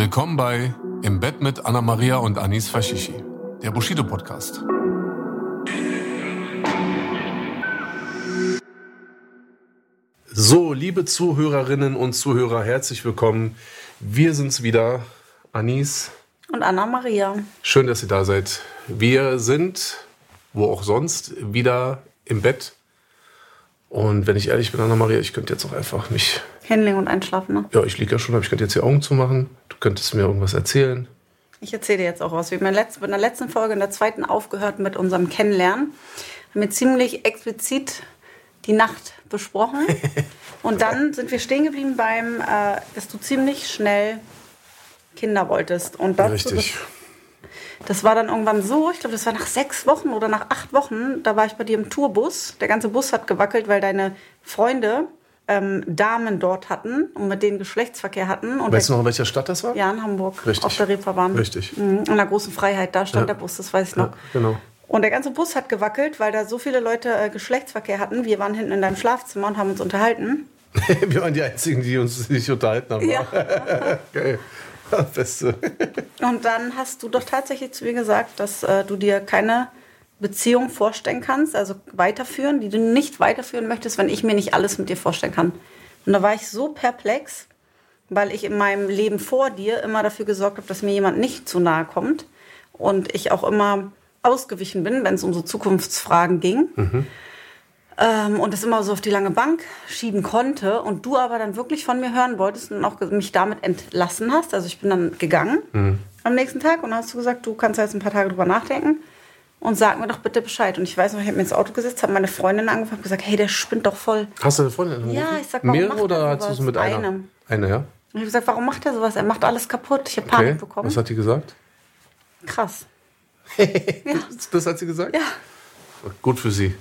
Willkommen bei Im Bett mit Anna Maria und Anis Fashishi, der Bushido Podcast. So, liebe Zuhörerinnen und Zuhörer, herzlich willkommen. Wir sind's wieder, Anis. Und Anna Maria. Schön, dass ihr da seid. Wir sind, wo auch sonst, wieder im Bett. Und wenn ich ehrlich bin, Anna Maria, ich könnte jetzt auch einfach mich. Hinlegen und einschlafen, ne? Ja, ich liege ja schon, aber ich könnte jetzt die Augen zumachen. Du könntest mir irgendwas erzählen. Ich erzähle dir jetzt auch was. Wir haben in der letzten Folge, in der zweiten aufgehört mit unserem Kennenlernen. Haben wir ziemlich explizit die Nacht besprochen. Und dann sind wir stehen geblieben beim, äh, dass du ziemlich schnell Kinder wolltest. Und dazu, Richtig. Das, das war dann irgendwann so, ich glaube, das war nach sechs Wochen oder nach acht Wochen, da war ich bei dir im Tourbus. Der ganze Bus hat gewackelt, weil deine Freunde ähm, Damen dort hatten und mit denen Geschlechtsverkehr hatten. Und Weißt du noch, in welcher Stadt das war? Ja, in Hamburg. Richtig. Auf der Reeperbahn. Richtig. Mhm, in der großen Freiheit, da stand Ja. der Bus, das weiß ich noch. Ja, genau. Und der ganze Bus hat gewackelt, weil da so viele Leute äh, Geschlechtsverkehr hatten. Wir waren hinten in deinem Schlafzimmer und haben uns unterhalten. Wir waren die Einzigen, die uns nicht unterhalten haben. Ja. Geil. Beste. Und dann hast du doch tatsächlich zu mir gesagt, dass äh, du dir keine Beziehung vorstellen kannst, also weiterführen, die du nicht weiterführen möchtest, wenn ich mir nicht alles mit dir vorstellen kann. Und da war ich so perplex, weil ich in meinem Leben vor dir immer dafür gesorgt habe, dass mir jemand nicht zu nahe kommt. Und ich auch immer ausgewichen bin, wenn es um so Zukunftsfragen ging. Ähm, und das immer so auf die lange Bank schieben konnte. Und du aber dann wirklich von mir hören wolltest und auch mich damit entlassen hast. Also ich bin dann gegangen am nächsten Tag und hast du gesagt, du kannst jetzt ein paar Tage drüber nachdenken und sag mir doch bitte Bescheid. Und ich weiß noch, ich habe mir ins Auto gesetzt, habe meine Freundin angefangen und gesagt, hey, der spinnt doch voll. Hast du eine Freundin angerufen? Ja, ich sag, warum Mehrere macht oder er hast du es mit einer? Eine. Eine, ja? Und ich habe gesagt, warum macht er sowas? Er macht alles kaputt. Ich habe Okay. Panik bekommen. Was hat die gesagt? Krass. Das hat sie gesagt? Ja. Gut für sie.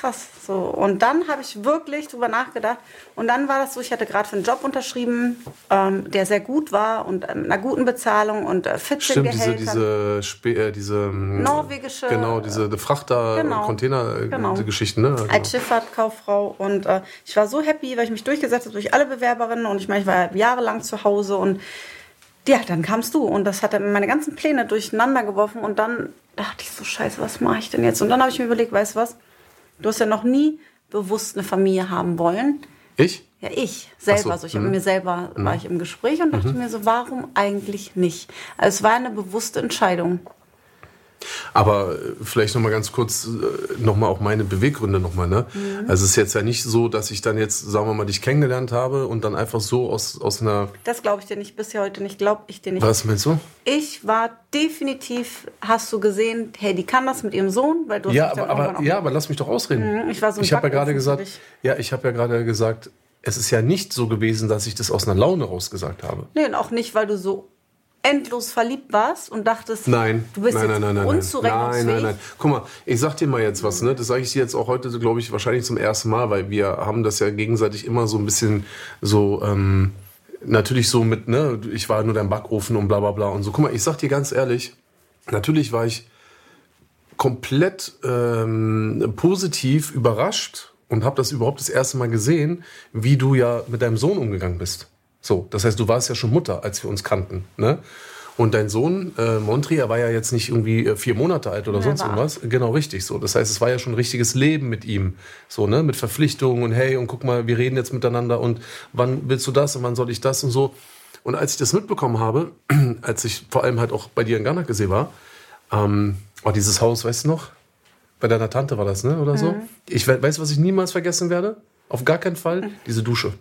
Krass. So. Und dann habe ich wirklich drüber nachgedacht. Und dann war das so, ich hatte gerade für einen Job unterschrieben, ähm, der sehr gut war und mit einer guten Bezahlung und äh, 14 Stimmt, diese, diese, äh, diese ähm, Norwegische- Genau, diese Frachter, Genau. Äh, Genau. ne? Also, als Schifffahrtkauffrau und äh, ich war so happy, weil ich mich durchgesetzt habe durch alle Bewerberinnen und ich meine, ich war jahrelang zu Hause und ja, dann kamst du und das hat dann meine ganzen Pläne durcheinander geworfen und dann dachte ich so, scheiße, was mache ich denn jetzt? Und dann habe ich mir überlegt, weißt du was, du hast ja noch nie bewusst eine Familie haben wollen. ich? Ja, ich selber. So, so, ich habe mhm. mit mir selber war ich im Gespräch und dachte mir so, warum eigentlich nicht? Also es war eine bewusste Entscheidung. Aber äh, vielleicht noch mal ganz kurz äh, noch mal auch meine Beweggründe noch mal, ne? Mhm. Also es ist jetzt ja nicht so, dass ich dann jetzt sagen wir mal dich kennengelernt habe und dann einfach so aus aus einer Das glaube ich dir nicht, bis heute nicht, glaube ich dir nicht. was meinst du? Ich war definitiv, hast du gesehen, hey, die kann das mit ihrem Sohn, weil du Ja, aber, aber ja, aber lass mich doch ausreden. Mhm, ich war so ein Ich habe ja gerade gesagt, ja, ich habe ja gerade gesagt, es ist ja nicht so gewesen, dass ich das aus einer Laune rausgesagt habe. Nee, und auch nicht, weil du so endlos verliebt warst und dachtest, Nein, du bist nein, jetzt nein, nein, nein, nein, unzurechnungsfähig. nein, nein, nein. Guck mal, ich sag dir mal jetzt was, ne? Das sage ich dir jetzt auch heute, glaube ich, wahrscheinlich zum ersten Mal, weil wir haben das ja gegenseitig immer so ein bisschen so, ähm, natürlich so mit, ne? Ich war nur dein Backofen und bla bla bla und so. Guck mal, ich sag dir ganz ehrlich, natürlich war ich komplett ähm, positiv überrascht und habe das überhaupt das erste Mal gesehen, wie du ja mit deinem Sohn umgegangen bist. So, das heißt, du warst ja schon Mutter, als wir uns kannten, ne? Und dein Sohn, äh, Montri, er war ja jetzt nicht irgendwie äh, vier Monate alt oder Ja, sonst irgendwas. Genau, richtig so. Das heißt, es war ja schon ein richtiges Leben mit ihm. So, ne? Mit Verpflichtungen und hey, und guck mal, wir reden jetzt miteinander und wann willst du das und wann soll ich das und so. Und als ich das mitbekommen habe, als ich vor allem halt auch bei dir in Ghana gesehen war, ähm, oh, dieses Haus, weißt du noch? Bei deiner Tante war das, ne? Oder so? Ich we- weiß, was ich niemals vergessen werde? Auf gar keinen Fall? Diese Dusche.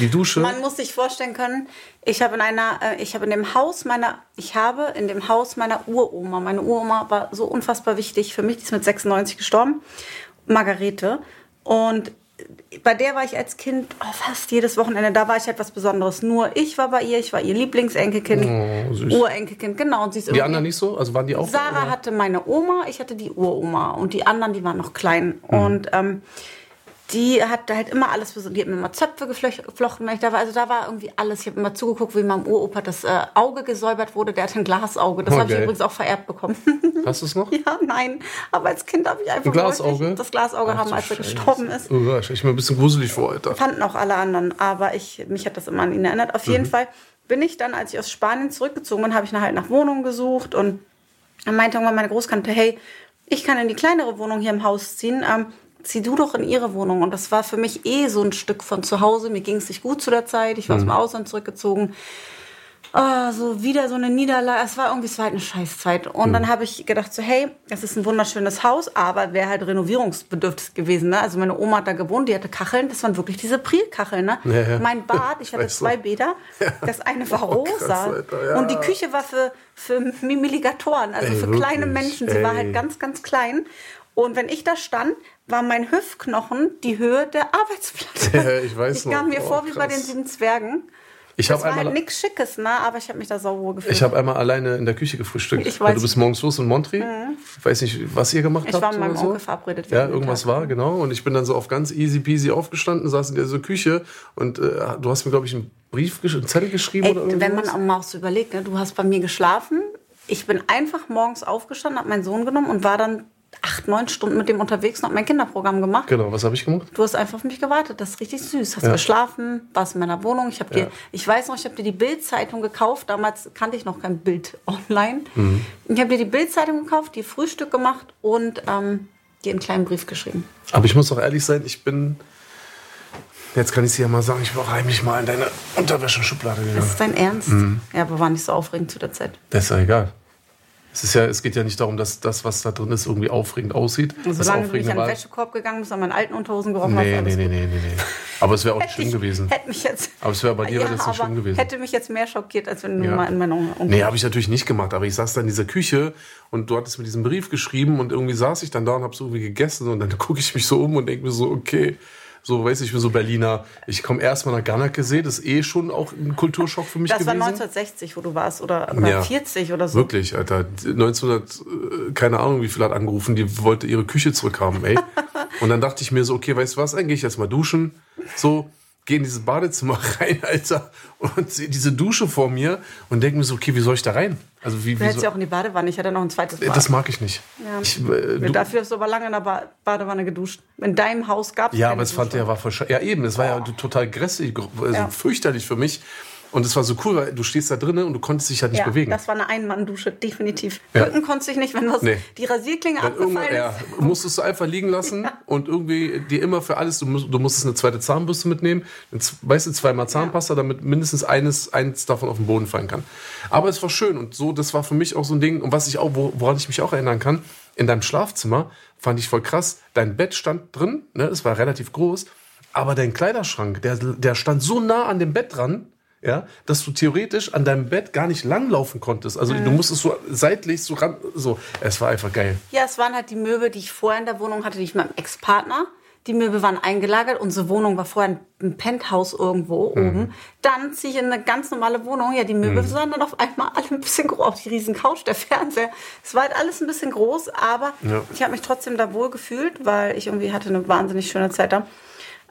Die Dusche. Man muss sich vorstellen können, ich habe in einer, äh, ich habe in dem Haus meiner, ich habe in dem Haus meiner Uroma, meine Uroma war so unfassbar wichtig für mich, die ist mit 96 gestorben, Margarete. Und bei der war ich als Kind oh, fast jedes Wochenende. Da war ich etwas Besonderes. Nur ich war bei ihr, ich war ihr Lieblingsenkelkind, Oh. Urenkelkind, genau. Und sie ist Die anderen nicht so? Also waren die auch? Sarah oder? hatte meine Oma, ich hatte die Uroma und die anderen, die waren noch klein. Mhm. Und ähm, die hat halt immer alles, so- die hat mir immer Zöpfe geflocht- geflochten, wenn ich da war. Also da war irgendwie alles. Ich habe immer zugeguckt, wie meinem Uropa das äh, Auge gesäubert wurde. Der hatte ein Glasauge. Das habe ich Okay. übrigens auch vererbt bekommen. Hast du es noch? ja, nein. Aber als Kind habe ich einfach Ein Glasauge? das Glasauge Ach haben, als er gestorben ist. Oh, stell ich mir ein bisschen gruselig vor, Alter. Fanden auch alle anderen, aber ich, mich hat das immer an ihn erinnert. Auf Mhm. jeden Fall bin ich dann, als ich aus Spanien zurückgezogen bin, habe ich nach, halt nach Wohnungen gesucht und dann meinte irgendwann meine Großkante, hey, ich kann in die kleinere Wohnung hier im Haus ziehen, ähm, zieh du doch in ihre Wohnung. Und das war für mich eh so ein Stück von zu Hause. Mir ging es nicht gut zu der Zeit. Ich war Mhm. aus dem Ausland zurückgezogen. Ah, so wieder so eine Niederlage. Es war irgendwie, es war halt eine Scheißzeit. Und Mhm. dann habe ich gedacht so, hey, das ist ein wunderschönes Haus, aber wäre halt renovierungsbedürftig gewesen. Ne? Also meine Oma hat da gewohnt, die hatte Kacheln. Das waren wirklich diese Prielkacheln. Ne? Ja, ja. Mein Bad, ich hatte Weißt du. zwei Bäder. Das eine war Oh, krass, rosa. Alter, ja. Und die Küche war für, für Mimiligatoren, also Ey, für kleine wirklich? Menschen. Sie war Ey. halt ganz, ganz klein. Und wenn ich da stand, war mein Hüftknochen die Höhe der Arbeitsplatte. Ja, ich weiß Ich noch. kam mir Oh, vor wie bei den sieben Zwergen. Ich Das habe war halt nichts Schickes, ne? aber ich habe mich da sauber gefühlt. ich hab einmal alleine in der Küche gefrühstückt. Ich Weil weiß. du bist morgens los in Montri. Ich weiß nicht, was ihr gemacht Ich habt. war mit meinem so. Onkel verabredet. Ja, irgendwas Tag. war, genau. Und ich bin dann so auf ganz easy peasy aufgestanden, saß in dieser Küche und äh, du hast mir, glaube ich, einen Brief, einen Zettel geschrieben Ey, oder irgendwas. wenn man auch mal so überlegt, ne? du hast bei mir geschlafen. Ich bin einfach morgens aufgestanden, habe meinen Sohn genommen und war dann acht, neun Stunden mit dem unterwegs und habe mein Kinderprogramm gemacht. Genau, was habe ich gemacht? Du hast einfach auf mich gewartet. Das ist richtig süß. Hast Ja. geschlafen, warst in meiner Wohnung. Ich habe Ja. dir, ich weiß noch, ich habe dir die Bild-Zeitung gekauft. Damals kannte ich noch kein Bild online. Mhm. Ich habe dir die Bild-Zeitung gekauft, dir Frühstück gemacht und ähm, dir einen kleinen Brief geschrieben. Aber ich muss auch ehrlich sein, ich bin. Jetzt kann ich dir ja mal sagen, ich war heimlich mal in deine Unterwäscheschublade Das gegangen. ist dein Ernst? Mhm. Ja, aber war nicht so aufregend zu der Zeit. Das ist ja egal. Es, ist ja, es geht ja nicht darum, dass das, was da drin ist, irgendwie aufregend aussieht. Und das solange du nicht an den Wäschekorb gegangen bist, an meinen alten Unterhosen gerochen hast, Nee, alles nee, nee, nee, nee, nee. Aber es wäre auch nicht schlimm ich- gewesen. Hätte mich jetzt. Aber es wäre bei dir ja, nicht schlimm gewesen. Hätte mich jetzt mehr schockiert, als wenn du Ja. mal in meiner Onkel. Nee, habe ich natürlich nicht gemacht, aber ich saß da in dieser Küche und du hattest mir diesen Brief geschrieben und irgendwie saß ich dann da und habe so irgendwie gegessen und dann gucke ich mich so um und denke mir so, okay, so weiß ich, bin so Berliner. Ich komme erstmal nach Gannake, das ist eh schon auch ein Kulturschock für mich Das war gewesen. 1960, wo du warst, oder, oder Ja. 40 oder so. Wirklich, Alter. 1900, äh, keine Ahnung, wie viel hat angerufen, die wollte ihre Küche zurückhaben, ey. Und dann dachte ich mir so, okay, weißt du was, dann gehe ich jetzt mal duschen. So, gehe in dieses Badezimmer rein, Alter, und sehe diese Dusche vor mir und denke mir so, okay, wie soll ich da rein? Also wie, Du wie hättest soll, ja auch in die Badewanne. Ich hatte noch ein zweites Bad. das mag ich nicht. Ja. Ich, äh, Dafür hast du aber lange in der ba Badewanne geduscht. In deinem Haus gab es ja, aber es fand der war voll Ja, eben, es war ja total grässlich, also Ja. fürchterlich für mich. Und es war so cool, weil du stehst da drinnen und du konntest dich halt nicht ja, bewegen. das war eine Einmann-Dusche, definitiv. Ja. Rücken konntest du dich nicht, wenn was Nee. die Rasierklinge abgefallen ja, ist. musstest du einfach liegen lassen und irgendwie dir immer für alles, du, musst, du musstest eine zweite Zahnbürste mitnehmen, weißt du, zweimal Zahnpasta, damit mindestens eines, eines davon auf den Boden fallen kann. Aber es war schön und so, das war für mich auch so ein Ding und was ich auch, wo- woran ich mich auch erinnern kann, in deinem Schlafzimmer fand ich voll krass, dein Bett stand drin, ne, es war relativ groß, aber dein Kleiderschrank, der, der stand so nah an dem Bett dran, ja, dass du theoretisch an deinem Bett gar nicht langlaufen konntest. Also Mhm. du musstest so seitlich so ran, so. Es war einfach geil. Ja, es waren halt die Möbel, die ich vorher in der Wohnung hatte, die ich mit meinem Ex-Partner. Die Möbel waren eingelagert. Unsere Wohnung war vorher ein Penthouse irgendwo Mhm. oben. Dann ziehe ich in eine ganz normale Wohnung. Ja, die Möbel waren dann auf einmal alle ein bisschen groß. Auch die riesen Couch, der Fernseher. Es war halt alles ein bisschen groß, aber Ja. ich habe mich trotzdem da wohl gefühlt, weil ich irgendwie hatte eine wahnsinnig schöne Zeit da.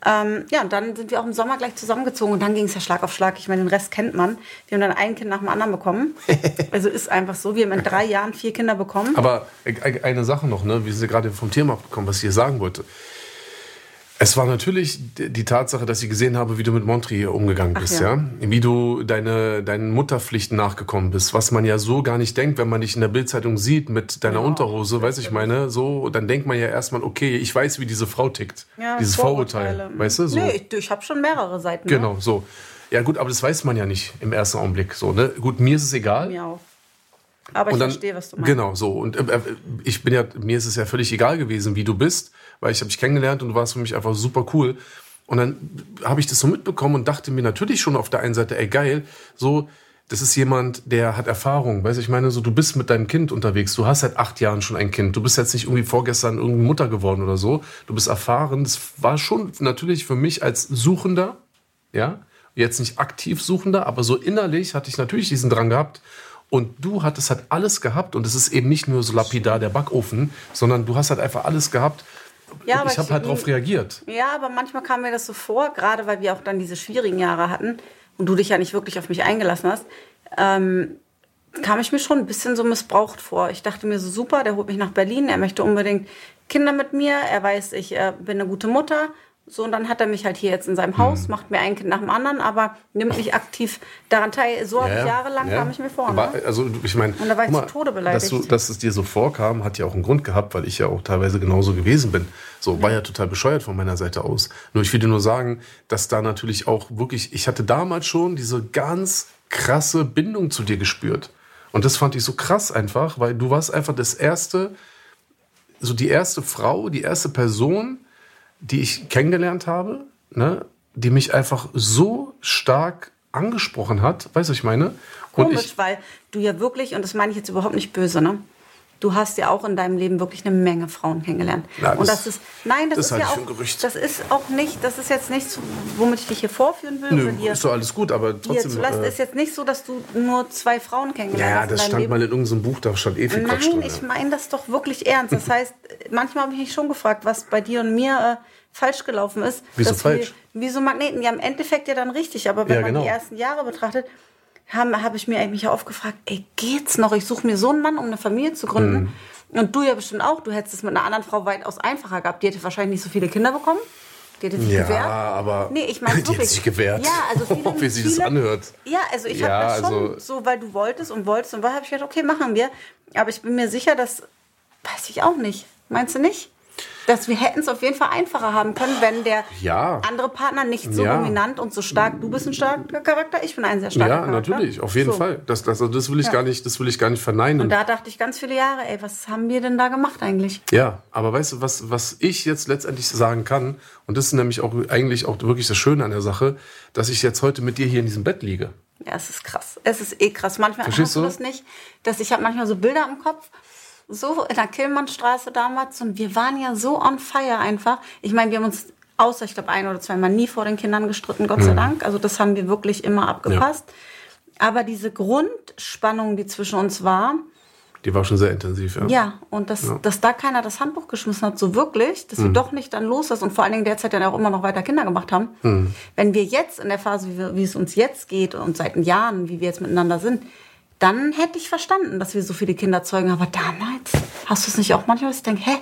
Ähm, ja, und dann sind wir auch im Sommer gleich zusammengezogen und dann ging es ja Schlag auf Schlag. Ich meine, den Rest kennt man. Wir haben dann ein Kind nach dem anderen bekommen. also ist einfach so. Wir haben in drei Jahren vier Kinder bekommen. Aber e- eine Sache noch, ne? wir sind ja gerade vom Thema abgekommen, was ich hier sagen wollte. Es war natürlich die Tatsache, dass ich gesehen habe, wie du mit Montri hier umgegangen bist, ja. ja. Wie du deine, deinen Mutterpflichten nachgekommen bist, was man ja so gar nicht denkt, wenn man dich in der Bildzeitung sieht mit deiner Unterhose, weiß ich meine, so, dann denkt man ja erstmal, okay, ich weiß, wie diese Frau tickt. Ja, Dieses Vorurteil, Vorurteile. weißt du? So. Nee, ich, ich habe schon mehrere Seiten. ne? Genau, so. Ja gut, aber das weiß man ja nicht im ersten Augenblick. So, ne? Gut, mir ist es egal. Ne? Mir auch. Aber ich dann, verstehe, was du meinst. Genau, so. Und äh, äh, ich bin ja, mir ist es ja völlig egal gewesen, wie du bist, weil ich habe dich kennengelernt und du warst für mich einfach super cool. Und dann habe ich das so mitbekommen und dachte mir natürlich schon auf der einen Seite, ey geil, so das ist jemand, der hat Erfahrung. Weißt du, ich meine, so, du bist mit deinem Kind unterwegs. Du hast seit acht Jahren schon ein Kind. Du bist jetzt nicht irgendwie vorgestern irgendwie Mutter geworden oder so. Du bist erfahren. Das war schon natürlich für mich als Suchender, ja, jetzt nicht aktiv Suchender, aber so innerlich hatte ich natürlich diesen Drang gehabt. Und du hattest halt alles gehabt. Und es ist eben nicht nur so lapidar der Backofen, sondern du hast halt einfach alles gehabt. Ja, ich habe halt darauf reagiert. Ja, aber manchmal kam mir das so vor, gerade weil wir auch dann diese schwierigen Jahre hatten und du dich ja nicht wirklich auf mich eingelassen hast, ähm, kam ich mir schon ein bisschen so missbraucht vor. Ich dachte mir so, super, der holt mich nach Berlin, er möchte unbedingt Kinder mit mir, er weiß, ich äh, bin eine gute Mutter. So, und dann hat er mich halt hier jetzt in seinem Haus, Mhm. macht mir ein Kind nach dem anderen, aber nimmt nicht aktiv daran teil. So habe ich jahrelang, ja. kam ich mir vor. Ne? also, ich meine, Und da war ich guck zu Tode beleidigt. Dass, du, dass es dir so vorkam, hat ja auch einen Grund gehabt, weil ich ja auch teilweise genauso gewesen bin. So, war ja total bescheuert von meiner Seite aus. Nur ich will dir nur sagen, dass da natürlich auch wirklich, ich hatte damals schon diese ganz krasse Bindung zu dir gespürt. Und das fand ich so krass einfach, weil du warst einfach das erste, so die erste Frau, die erste Person, die ich kennengelernt habe, ne, die mich einfach so stark angesprochen hat, weißt du, was ich meine? Und Komisch, ich, weil du ja wirklich, und das meine ich jetzt überhaupt nicht böse, ne? Du hast ja auch in deinem Leben wirklich eine Menge Frauen kennengelernt. Na, und das- das ist, nein, das, das ist ja auch, das ist auch nicht, das ist jetzt nichts, womit ich dich hier vorführen will. Nö, dir, ist doch alles gut, aber trotzdem. lassen. äh, ist jetzt nicht so, dass du nur zwei Frauen kennengelernt ja, hast das in deinem stand Leben. mal in irgendeinem Buch, da stand eh viel Nein, drin. ich ja. meine das doch wirklich ernst. Das heißt, manchmal habe ich mich schon gefragt, was bei dir und mir äh, falsch gelaufen ist. Wieso falsch? Wir, wie so Magneten. Ja, im Endeffekt ja dann richtig. Aber wenn Ja, man genau. die ersten Jahre betrachtet, habe hab ich mir eigentlich auch oft gefragt, ey, geht's noch? Ich suche mir so einen Mann, um eine Familie zu gründen. Mhm. Und du ja bestimmt auch. Du hättest es mit einer anderen Frau weitaus einfacher gehabt. Die hätte wahrscheinlich nicht so viele Kinder bekommen. Die hätte sich Ja, gewehrt. aber Nee, ich meine wirklich. sich gewehrt. Ja, also viele, Wie sich das viele, anhört. Ja, also ich Ja, habe das schon also- so, weil du wolltest und wolltest und weil habe ich gedacht, okay, machen wir. Aber ich bin mir sicher, dass, weiß ich auch nicht. Meinst du nicht? Dass wir hätten es auf jeden Fall einfacher haben können, wenn der Ja. andere Partner nicht so Ja. dominant und so stark. Du bist ein starker Charakter, ich bin ein sehr starker Ja, Charakter. natürlich, auf jeden So. Fall. Das, das, also das will ich Ja. gar nicht, das will ich gar nicht verneinen. Und da dachte ich ganz viele Jahre, ey, was haben wir denn da gemacht eigentlich? Ja, aber weißt du, was, was ich jetzt letztendlich sagen kann, und das ist nämlich auch eigentlich auch wirklich das Schöne an der Sache, dass ich jetzt heute mit dir hier in diesem Bett liege. Ja, es ist krass. Es ist eh krass. Manchmal Verstehst hast du du? das nicht, dass ich habe manchmal so Bilder im Kopf, so in der Killmannstraße damals und wir waren ja so on fire einfach. Ich meine, wir haben uns außer ich glaube ein oder zweimal nie vor den Kindern gestritten, Gott Mhm. sei Dank. Also das haben wir wirklich immer abgepasst. Aber diese Grundspannung, die zwischen uns war, Die war schon sehr intensiv, ja. ja, und dass, dass da keiner das Handbuch geschmissen hat, so wirklich, dass Mhm. wir doch nicht dann los ist und vor allen Dingen derzeit dann auch immer noch weiter Kinder gemacht haben. Mhm. Wenn wir jetzt in der Phase, wie, wir, wie es uns jetzt geht und seit Jahren, wie wir jetzt miteinander sind, dann hätte ich verstanden, dass wir so viele Kinder zeugen. Aber damals hast du es nicht auch manchmal, dass ich denke, hä?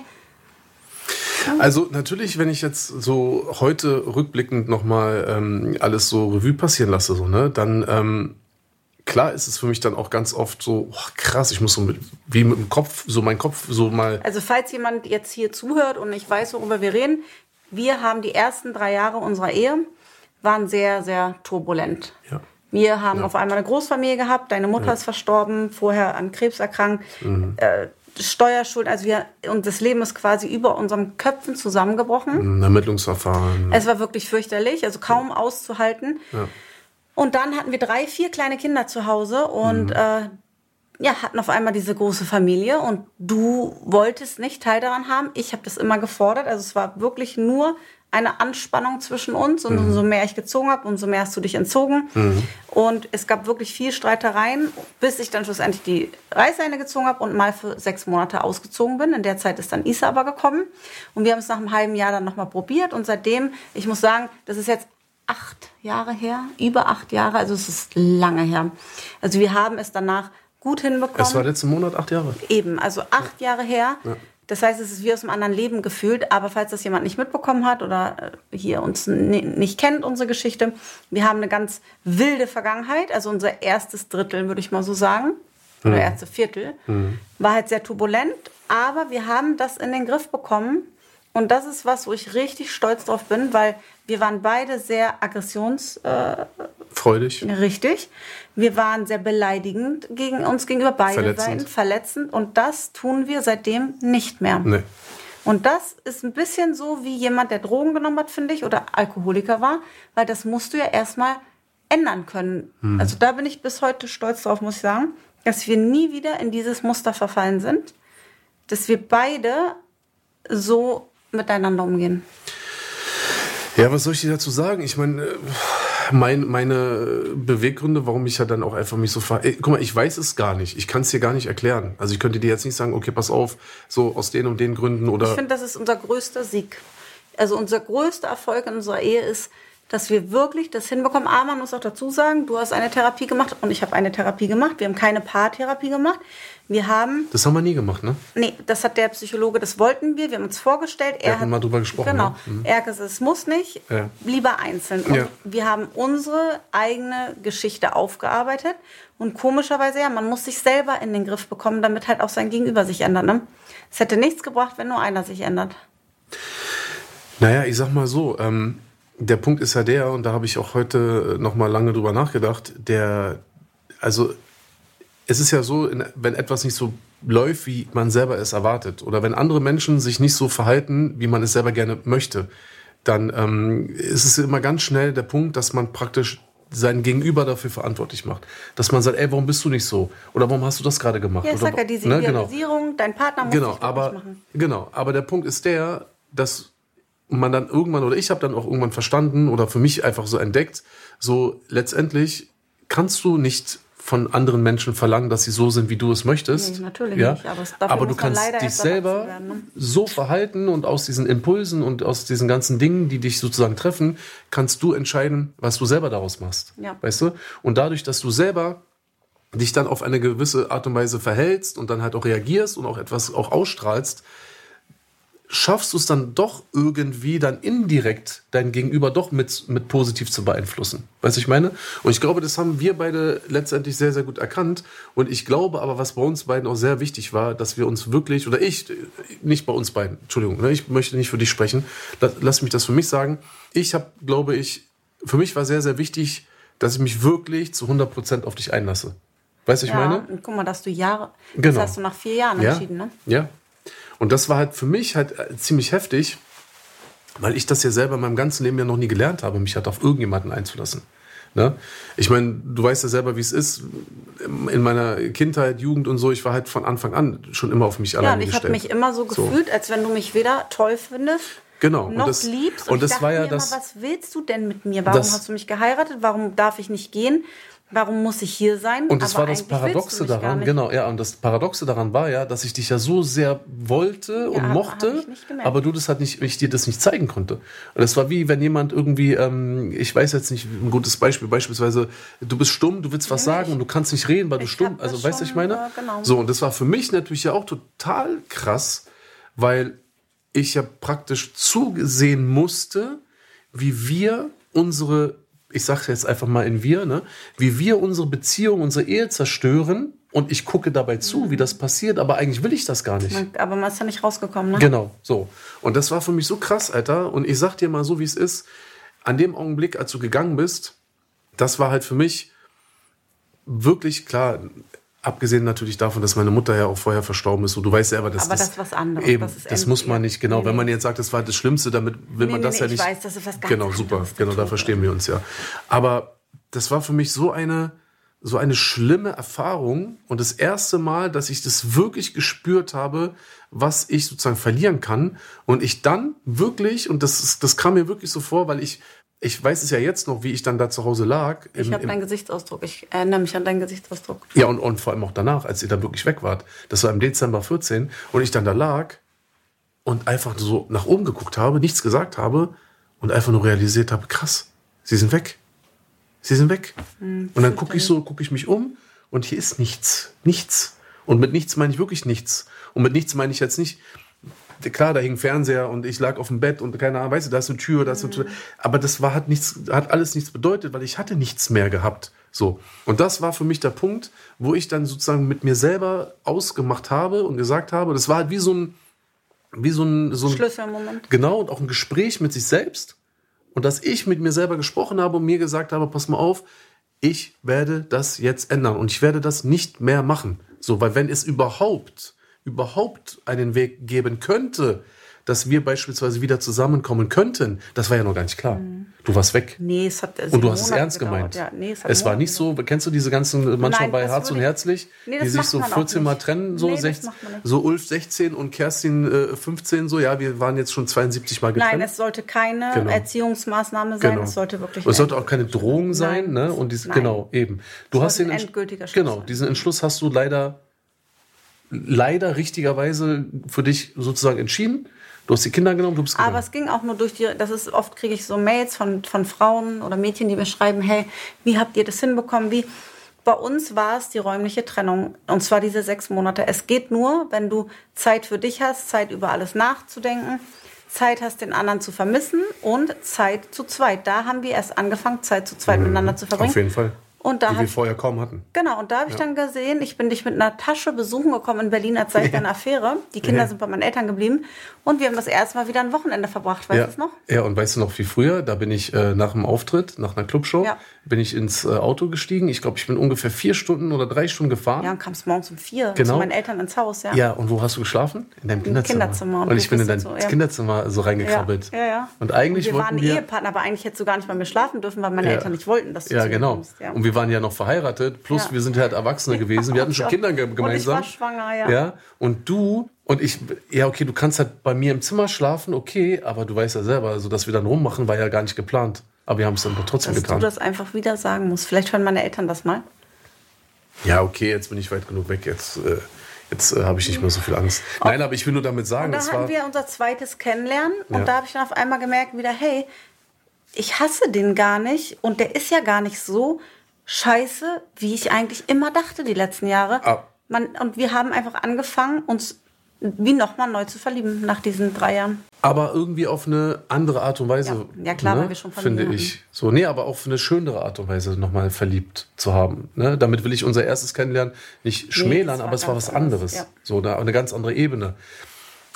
Also natürlich, wenn ich jetzt so heute rückblickend nochmal ähm, alles so Revue passieren lasse, so, ne, dann ähm, klar ist es für mich dann auch ganz oft so, oh, krass, ich muss so mit, wie mit dem Kopf, so mein Kopf so mal. Also falls jemand jetzt hier zuhört und nicht weiß, worüber wir reden, wir haben die ersten drei Jahre unserer Ehe, waren sehr, sehr turbulent. Ja. Wir haben auf einmal eine Großfamilie gehabt, deine Mutter ist verstorben, vorher an Krebs erkrankt, Mhm. äh, Steuerschuld, also wir, und das Leben ist quasi über unseren Köpfen zusammengebrochen. Ein Ermittlungsverfahren. Es war wirklich fürchterlich, also kaum auszuhalten. Und dann hatten wir drei, vier kleine Kinder zu Hause und äh, ja, hatten auf einmal diese große Familie und du wolltest nicht Teil daran haben. Ich habe das immer gefordert. Also es war wirklich nur eine Anspannung zwischen uns und umso mehr ich gezogen habe, umso mehr hast du dich entzogen. Und es gab wirklich viel Streitereien, bis ich dann schlussendlich die Reißleine gezogen habe und mal für sechs Monate ausgezogen bin. In der Zeit ist dann Isa aber gekommen und wir haben es nach einem halben Jahr dann nochmal probiert und seitdem, ich muss sagen, das ist jetzt acht Jahre her, über acht Jahre, also es ist lange her. Also wir haben es danach gut hinbekommen. Es war letzten Monat acht Jahre. Eben, also acht Jahre her. Das heißt, es ist wie aus einem anderen Leben gefühlt. Aber falls das jemand nicht mitbekommen hat oder äh, hier uns ni- nicht kennt, unsere Geschichte, wir haben eine ganz wilde Vergangenheit. Also unser erstes Drittel, würde ich mal so sagen, oder erste Viertel, war halt sehr turbulent. Aber wir haben das in den Griff bekommen. Und das ist was, wo ich richtig stolz drauf bin, weil wir waren beide sehr aggressions... Äh, Freudig. Richtig. Wir waren sehr beleidigend gegen uns gegenüber beide Verletzend. Seiten, verletzend. Und das tun wir seitdem nicht mehr. Nee. Und das ist ein bisschen so wie jemand, der Drogen genommen hat, finde ich, oder Alkoholiker war, weil das musst du ja erstmal ändern können. Hm. Also da bin ich bis heute stolz drauf, muss ich sagen, dass wir nie wieder in dieses Muster verfallen sind, dass wir beide so miteinander umgehen. Ja, was soll ich dir dazu sagen? Ich meine, äh, mein, meine Beweggründe, warum ich ja dann auch einfach mich so ver... Ey, guck mal, ich weiß es gar nicht. Ich kann es dir gar nicht erklären. Also ich könnte dir jetzt nicht sagen, okay, pass auf, so aus den und den Gründen oder... Ich finde, das ist unser größter Sieg. Also unser größter Erfolg in unserer Ehe ist, dass wir wirklich das hinbekommen. Aber man muss auch dazu sagen, du hast eine Therapie gemacht und ich habe eine Therapie gemacht. Wir haben keine Paartherapie gemacht. Wir haben. Das haben wir nie gemacht, ne? Nee, das hat der Psychologe, das wollten wir. Wir haben uns vorgestellt. Wir Er hatten hat mal drüber gesprochen, Genau. ne? Mhm. Er hat gesagt, es muss nicht. Ja. Lieber einzeln. Und Ja. wir haben unsere eigene Geschichte aufgearbeitet. Und komischerweise, ja, man muss sich selber in den Griff bekommen, damit halt auch sein Gegenüber sich ändert. Ne? Es hätte nichts gebracht, wenn nur einer sich ändert. Naja, ich sag mal so, ähm, der Punkt ist ja der, und da habe ich auch heute noch mal lange drüber nachgedacht, der, also es ist ja so, wenn etwas nicht so läuft, wie man selber es erwartet, oder wenn andere Menschen sich nicht so verhalten, wie man es selber gerne möchte, dann ähm, ist es immer ganz schnell der Punkt, dass man praktisch sein Gegenüber dafür verantwortlich macht. Dass man sagt, ey, warum bist du nicht so? Oder warum hast du das gerade gemacht? Ja, ich sag ja, diese ne, genau. Idealisierung, dein Partner muss Genau, aber machen. genau, aber der Punkt ist der, dass man dann irgendwann oder ich habe dann auch irgendwann verstanden oder für mich einfach so entdeckt, so letztendlich kannst du nicht von anderen Menschen verlangen, dass sie so sind, wie du es möchtest. Nee, natürlich ja? nicht, aber aber du kannst dich selber werden, ne? so verhalten und aus diesen Impulsen und aus diesen ganzen Dingen, die dich sozusagen treffen, kannst du entscheiden, was du selber daraus machst. Ja. Weißt du? Und dadurch, dass du selber dich dann auf eine gewisse Art und Weise verhältst und dann halt auch reagierst und auch etwas auch ausstrahlst, schaffst du es dann doch irgendwie dann indirekt dein Gegenüber doch mit, mit positiv zu beeinflussen. Weißt du, ich meine? Und ich glaube, das haben wir beide letztendlich sehr, sehr gut erkannt. Und ich glaube aber, was bei uns beiden auch sehr wichtig war, dass wir uns wirklich, oder ich, nicht bei uns beiden, Entschuldigung, ne, ich möchte nicht für dich sprechen, lass, lass mich das für mich sagen. Ich habe, glaube ich, für mich war sehr, sehr wichtig, dass ich mich wirklich zu 100 Prozent auf dich einlasse. Weißt du, ich ja, meine? und guck mal, dass du Jahre, Genau. das hast du nach vier Jahren Ja, entschieden, ne? ja. Und das war halt für mich halt äh, ziemlich heftig, weil ich das ja selber in meinem ganzen Leben ja noch nie gelernt habe, mich halt auf irgendjemanden einzulassen. Ne? Ich meine, du weißt ja selber, wie es ist. In meiner Kindheit, Jugend und so, ich war halt von Anfang an schon immer auf mich Ja, alleine und ich habe gestellt. mich immer so gefühlt, als wenn du mich weder toll findest, Genau. noch und das, liebst. Und, ich das war ja mir das. immer, was willst du denn mit mir? Warum das- hast du mich geheiratet? Warum darf ich nicht gehen? Warum muss ich hier sein? Und das Aber war das Paradoxe daran, genau, ja, und das Paradoxe daran war ja, dass ich dich ja so sehr wollte und mochte, aber du das halt nicht, ich dir das nicht zeigen konnte. Und das war wie, wenn jemand irgendwie, ähm, ich weiß jetzt nicht, ein gutes Beispiel, beispielsweise, du bist stumm, du willst was Nee, sagen ich- und du kannst nicht reden, weil du stumm, also weißt du, ich meine? äh, genau. So, und das war für mich natürlich ja auch total krass, weil ich ja praktisch zugesehen musste, wie wir unsere, ich sage jetzt einfach mal in wir, ne, wie wir unsere Beziehung, unsere Ehe zerstören und ich gucke dabei zu, wie das passiert, aber eigentlich will ich das gar nicht. Aber man ist ja nicht rausgekommen, ne? Genau, so. Und das war für mich so krass, Alter. Und ich sag dir mal so, wie es ist. An dem Augenblick, als du gegangen bist, das war halt für mich wirklich klar. Abgesehen natürlich davon, dass meine Mutter ja auch vorher verstorben ist. So, du weißt selber, dass Aber das ist was anderes. Eben, Das das, muss man nicht, genau. Nee, Wenn man jetzt sagt, das war das Schlimmste, damit will Nee, man das nee, ja ich nicht. weiß, das ist was ganz Genau, super. Genau, da verstehen wir uns ja. Aber das war für mich so eine, so eine schlimme Erfahrung und das erste Mal, dass ich das wirklich gespürt habe, was ich sozusagen verlieren kann. Und ich dann wirklich, und das, ist- das kam mir wirklich so vor, weil ich, ich weiß es ja jetzt noch, wie ich dann da zu Hause lag. Ich im- habe im- deinen Gesichtsausdruck. Ich erinnere mich an deinen Gesichtsausdruck. ja, und, und vor allem auch danach, als ihr dann wirklich weg wart. Das war im Dezember 14 und ich dann da lag und einfach so nach oben geguckt habe, nichts gesagt habe und einfach nur realisiert habe, krass, sie sind weg. Sie sind weg. und dann gucke ich so, gucke ich mich um und hier ist nichts. Nichts. Und mit nichts meine ich wirklich nichts. Und mit nichts meine ich jetzt nicht, klar, da hing Fernseher und ich lag auf dem Bett und keine Ahnung, weißt du, da ist eine Tür, da ist eine Tür. Aber das war, hat nichts, hat alles nichts bedeutet, weil ich hatte nichts mehr gehabt. So. Und das war für mich der Punkt, wo ich dann sozusagen mit mir selber ausgemacht habe und gesagt habe, das war halt wie so ein, wie so ein, so ein Schlüsselmoment. Genau, und auch ein Gespräch mit sich selbst. Und dass ich mit mir selber gesprochen habe und mir gesagt habe, pass mal auf, ich werde das jetzt ändern und ich werde das nicht mehr machen. So, weil wenn es überhaupt, überhaupt einen Weg geben könnte, dass wir beispielsweise wieder zusammenkommen könnten, das war ja noch gar nicht klar. Mhm. Du warst weg. Nee, es hat Und du hast es ernst gemeint. Ja, nee, es, es war nicht so, kennst du diese ganzen, manchmal Nein, bei Harz und Herzlich, Nee, die sich so man auch 14 Mal trennen, so, Nee, das 16, macht man nicht. so Ulf 16 und Kerstin äh, 15, so, ja, wir waren jetzt schon 72 Mal getrennt. Nein, es sollte keine Genau. Erziehungsmaßnahme sein. Genau. Es sollte wirklich. Es sollte auch keine Drohung sein, Nein. ne? Und dies, genau, eben. Du Es hast den ein Entsch- endgültiger Schluss Genau, diesen Entschluss hast du leider, leider richtigerweise für dich sozusagen entschieden. Du hast die Kinder genommen, du bist gegangen. Aber es ging auch nur durch die, das ist oft kriege ich so Mails von, von Frauen oder Mädchen, die mir schreiben, hey, wie habt ihr das hinbekommen? Wie? Bei uns war es die räumliche Trennung und zwar diese sechs Monate. Es geht nur, wenn du Zeit für dich hast, Zeit über alles nachzudenken, Zeit hast, den anderen zu vermissen und Zeit zu zweit. Da haben wir erst angefangen, Zeit zu zweit miteinander zu verbringen. Mhm. Auf jeden Fall. Und da die hab- wir vorher kaum hatten. Genau, und da habe ich dann gesehen, ich bin dich mit einer Tasche besuchen gekommen in Berlin als sei ich eine Affäre. Die Kinder Ja. sind bei meinen Eltern geblieben und wir haben das erste Mal wieder ein Wochenende verbracht, weißt Ja. du es noch? ja, und weißt du noch wie früher? Da bin ich äh, nach dem Auftritt, nach einer Clubshow, Ja. bin ich ins äh, Auto gestiegen. Ich glaube, ich bin ungefähr vier Stunden oder drei Stunden gefahren. Ja, und kamst morgens um vier Genau. zu meinen Eltern ins Haus, ja. Ja, und wo hast du geschlafen? In deinem Kinderzimmer. Kinderzimmer. Und Und, ich bin in dein so, ja. Kinderzimmer so Ja, reingekrabbelt. ja, ja. Und eigentlich wir wollten waren wir. Ehepartner, aber eigentlich hättest du gar nicht bei mir schlafen dürfen, weil meine Ja. Eltern nicht wollten, dass du Ja, genau. kommst. Ja. Und wir waren ja noch verheiratet, plus Ja. wir sind halt Erwachsene gewesen. Wir hatten schon. Kinder ge Und ich gemeinsam. war schwanger, ja. Ja, und du und ich, ja, okay, du kannst halt bei mir im Zimmer schlafen, okay, aber du weißt ja selber, also dass wir dann rummachen, war ja gar nicht geplant. Aber wir haben es dann trotzdem dass getan. du das einfach wieder sagen musst. Vielleicht hören meine Eltern das mal. Ja, okay, jetzt bin ich weit genug weg. Jetzt, äh, jetzt äh, habe ich nicht mehr so viel Angst. Nein, aber ich will nur damit sagen, Und da es hatten war. wir unser zweites Kennenlernen und Ja. da habe ich dann auf einmal gemerkt wieder, hey, ich hasse den gar nicht und der ist ja gar nicht so scheiße, wie ich eigentlich immer dachte die letzten Jahre. Ah. Man, und wir haben einfach angefangen, uns wie nochmal neu zu verlieben nach diesen drei Jahren. Aber irgendwie auf eine andere Art und Weise. Ja. Ja, klar, weil wir schon Finde Familie ich. So, nee, aber auf eine schönere Art und Weise nochmal verliebt zu haben. Ne? Damit will ich unser erstes Kennenlernen nicht schmälern, war aber es war was anders, anderes. ja. So, da, eine ganz andere Ebene.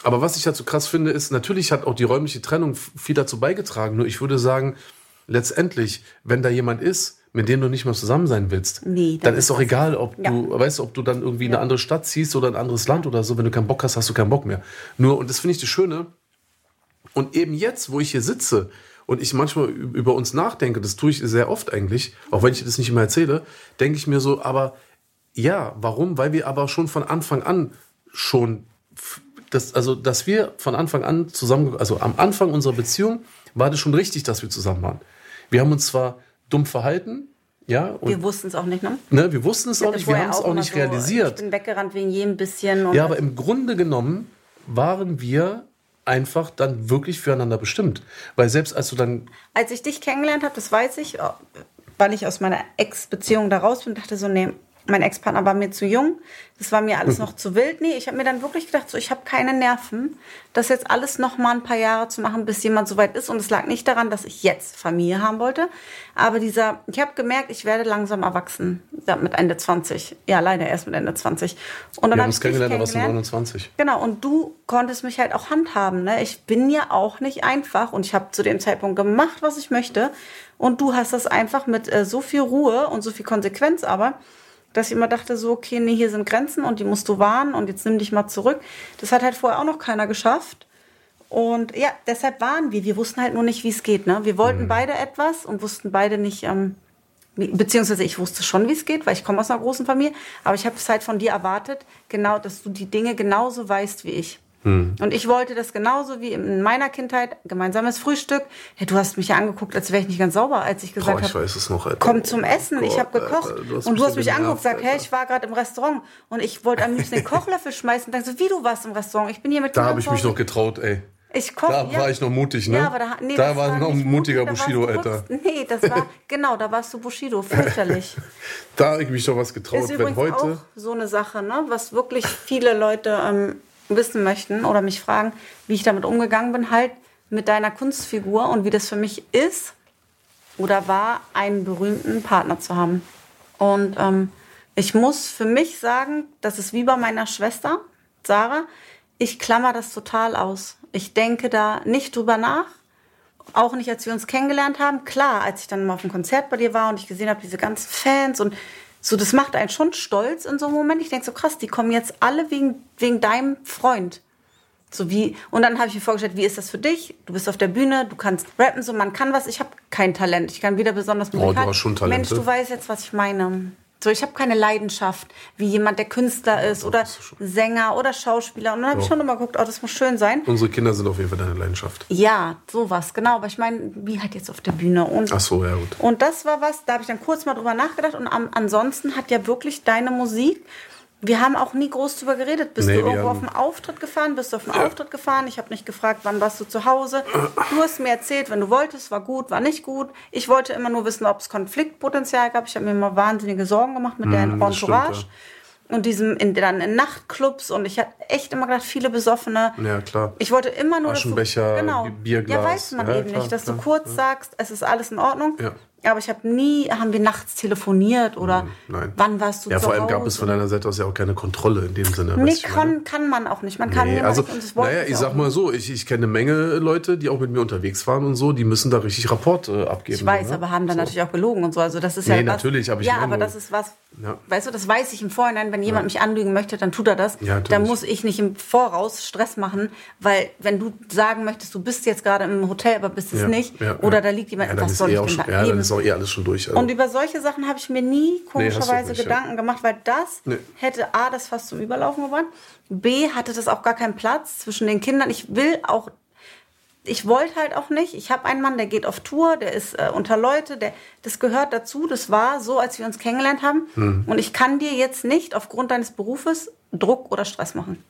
Aber was ich halt so krass finde, ist, natürlich hat auch die räumliche Trennung viel dazu beigetragen. Nur ich würde sagen, letztendlich, wenn da jemand ist, mit dem du nicht mehr zusammen sein willst, Nee, dann dann ist doch egal, ob Ja. du, weißt ob du dann irgendwie in eine andere Stadt ziehst oder ein anderes Land oder so. Wenn du keinen Bock hast, hast du keinen Bock mehr. Nur, und das finde ich das Schöne, und eben jetzt, wo ich hier sitze und ich manchmal über uns nachdenke, das tue ich sehr oft eigentlich, auch wenn ich das nicht immer erzähle, denke ich mir so, aber ja, warum? Weil wir aber schon von Anfang an schon, das, also dass wir von Anfang an zusammen, also am Anfang unserer Beziehung war das schon richtig, dass wir zusammen waren. Wir haben uns zwar dumm verhalten, ja, und Wir wussten es auch nicht, ne? ne, wir wussten es auch nicht, wir haben es auch immer nicht so, Ich realisiert. bin weggerannt wegen jedem bisschen. Ja, aber im Grunde genommen waren wir einfach dann wirklich füreinander bestimmt. Weil selbst als du dann, als ich dich kennengelernt habe, das weiß ich, äh, weil ich aus meiner Ex-Beziehung da raus bin, dachte so, nee, mein Ex-Partner war mir zu jung, das war mir alles noch zu wild. Nee, ich habe mir dann wirklich gedacht, so, ich habe keine Nerven, das jetzt alles noch mal ein paar Jahre zu machen, bis jemand so weit ist. Und es lag nicht daran, dass ich jetzt Familie haben wollte, aber dieser, ich habe gemerkt, ich werde langsam erwachsen, ja, mit Ende 20. Ja, leider erst mit Ende 20. Und dann wir hab haben ich kennengelernt, warst du kennengelernt. 29. Genau, und du konntest mich halt auch handhaben. Ne? Ich bin ja auch nicht einfach und ich habe zu dem Zeitpunkt gemacht, was ich möchte. Und du hast das einfach mit äh, so viel Ruhe und so viel Konsequenz aber, dass ich immer dachte, so, okay, nee, hier sind Grenzen und die musst du wahren und jetzt nimm dich mal zurück. Das hat halt vorher auch noch keiner geschafft. Und ja, deshalb waren wir. Wir wussten halt nur nicht, wie es geht. Ne? Wir wollten beide etwas und wussten beide nicht, ähm, beziehungsweise ich wusste schon, wie es geht, weil ich komme aus einer großen Familie. Aber ich habe es halt von dir erwartet, genau, dass du die Dinge genauso weißt wie ich. Und ich wollte das genauso wie in meiner Kindheit, gemeinsames Frühstück. Ja, du hast mich ja angeguckt, als wäre ich nicht ganz sauber, als ich gesagt habe, komm zum Essen, Oh ich habe gekocht. Alter, du und du hast mich angeguckt, genervt, gesagt, hey, ich war gerade im Restaurant und ich wollte am liebsten den Kochlöffel schmeißen. Und dann so, wie du warst im Restaurant? Ich bin hier mit Da habe ich mich noch getraut, ey. Ich koche. Da war ich noch mutig, ne? Ja, aber da, nee, da war noch ein mutiger mutig, Bushido, Alter. Nee, das war, genau, da warst du Bushido, fürchterlich. Da habe ich mich doch was getraut. ist Wenn übrigens heute. auch so eine Sache, ne, was wirklich viele Leute ähm, wissen möchten oder mich fragen, wie ich damit umgegangen bin, halt mit deiner Kunstfigur und wie das für mich ist oder war, einen berühmten Partner zu haben. Und ähm, ich muss für mich sagen, das ist wie bei meiner Schwester, Sarah, ich klammer das total aus. Ich denke da nicht drüber nach. Auch nicht, als wir uns kennengelernt haben. Klar, als ich dann mal auf dem Konzert bei dir war und ich gesehen habe, diese ganzen Fans und so, das macht einen schon stolz in so einem Moment. Ich denke so, krass, die kommen jetzt alle wegen, wegen deinem Freund. So wie, und dann habe ich mir vorgestellt, wie ist das für dich? Du bist auf der Bühne, du kannst rappen, so man kann was. Ich habe kein Talent. Ich kann weder besonders Oh, du musikalisch. hast schon Talente. Mensch, du weißt jetzt, was ich meine. So, ich habe keine Leidenschaft, wie jemand, der Künstler ist oder Sänger oder Schauspieler. Und dann habe ich schon immer geguckt, oh, das muss schön sein. Unsere Kinder sind auf jeden Fall deine Leidenschaft. Ja, sowas, genau. Aber ich meine, wie halt jetzt auf der Bühne. Und Ach so, ja gut. und das war was, da habe ich dann kurz mal drüber nachgedacht. Und am, ansonsten hat ja wirklich deine Musik. Wir haben auch nie groß drüber geredet. Bist Nee, du irgendwo auf einen Auftritt gefahren? Bist du auf einen Auftritt gefahren? Ich habe nicht gefragt, wann warst du zu Hause. Du hast mir erzählt, wenn du wolltest, war gut, war nicht gut. Ich wollte immer nur wissen, ob es Konfliktpotenzial gab. Ich habe mir immer wahnsinnige Sorgen gemacht mit der Mm, das stimmt, Entourage. Und diesem in, dann in Nachtclubs und ich hatte echt immer gedacht, viele Besoffene. Ja, klar. Ich wollte immer nur, dass du, Aschenbecher, genau, Bi- Bierglas. Ja, weiß man Ja, eben klar, nicht, dass du klar, kurz sagst, es ist alles in Ordnung. Ja. Aber ich habe nie, haben wir nachts telefoniert oder Nein. wann warst du Ja, zu vor allem gab es von deiner Seite aus ja auch keine Kontrolle in dem Sinne. Nee, kann, kann man auch nicht. Man kann Nee, also, nicht naja, ich sag mal so, ich, ich kenne eine Menge Leute, die auch mit mir unterwegs waren und so, die müssen da richtig Rapport äh, abgeben. Ich weiß, ne? aber haben dann so. natürlich auch gelogen und so. Also das ist Nee, ja was, natürlich, aber ich ja, aber das ist was. Ja. Weißt du, das weiß ich im Vorhinein. Wenn jemand mich anlügen möchte, dann tut er das. Ja, natürlich. da muss ich nicht im Voraus Stress machen, weil wenn du sagen möchtest, du bist jetzt gerade im Hotel, aber bist es Ja, nicht, ja, oder ja. da liegt jemand, ja, dann was soll eh ich denn da Ja, dann? Ist auch eh alles schon durch. Also. Und über solche Sachen habe ich mir nie komischerweise ja. Gedanken gemacht, weil das Nee. hätte A, das fast zum Überlaufen gebracht. B, hatte das auch gar keinen Platz zwischen den Kindern. Ich will auch, ich wollte halt auch nicht. Ich habe einen Mann, der geht auf Tour, der ist äh, unter Leute, der, das gehört dazu. Das war so, als wir uns kennengelernt haben. Hm. Und ich kann dir jetzt nicht aufgrund deines Berufes Druck oder Stress machen.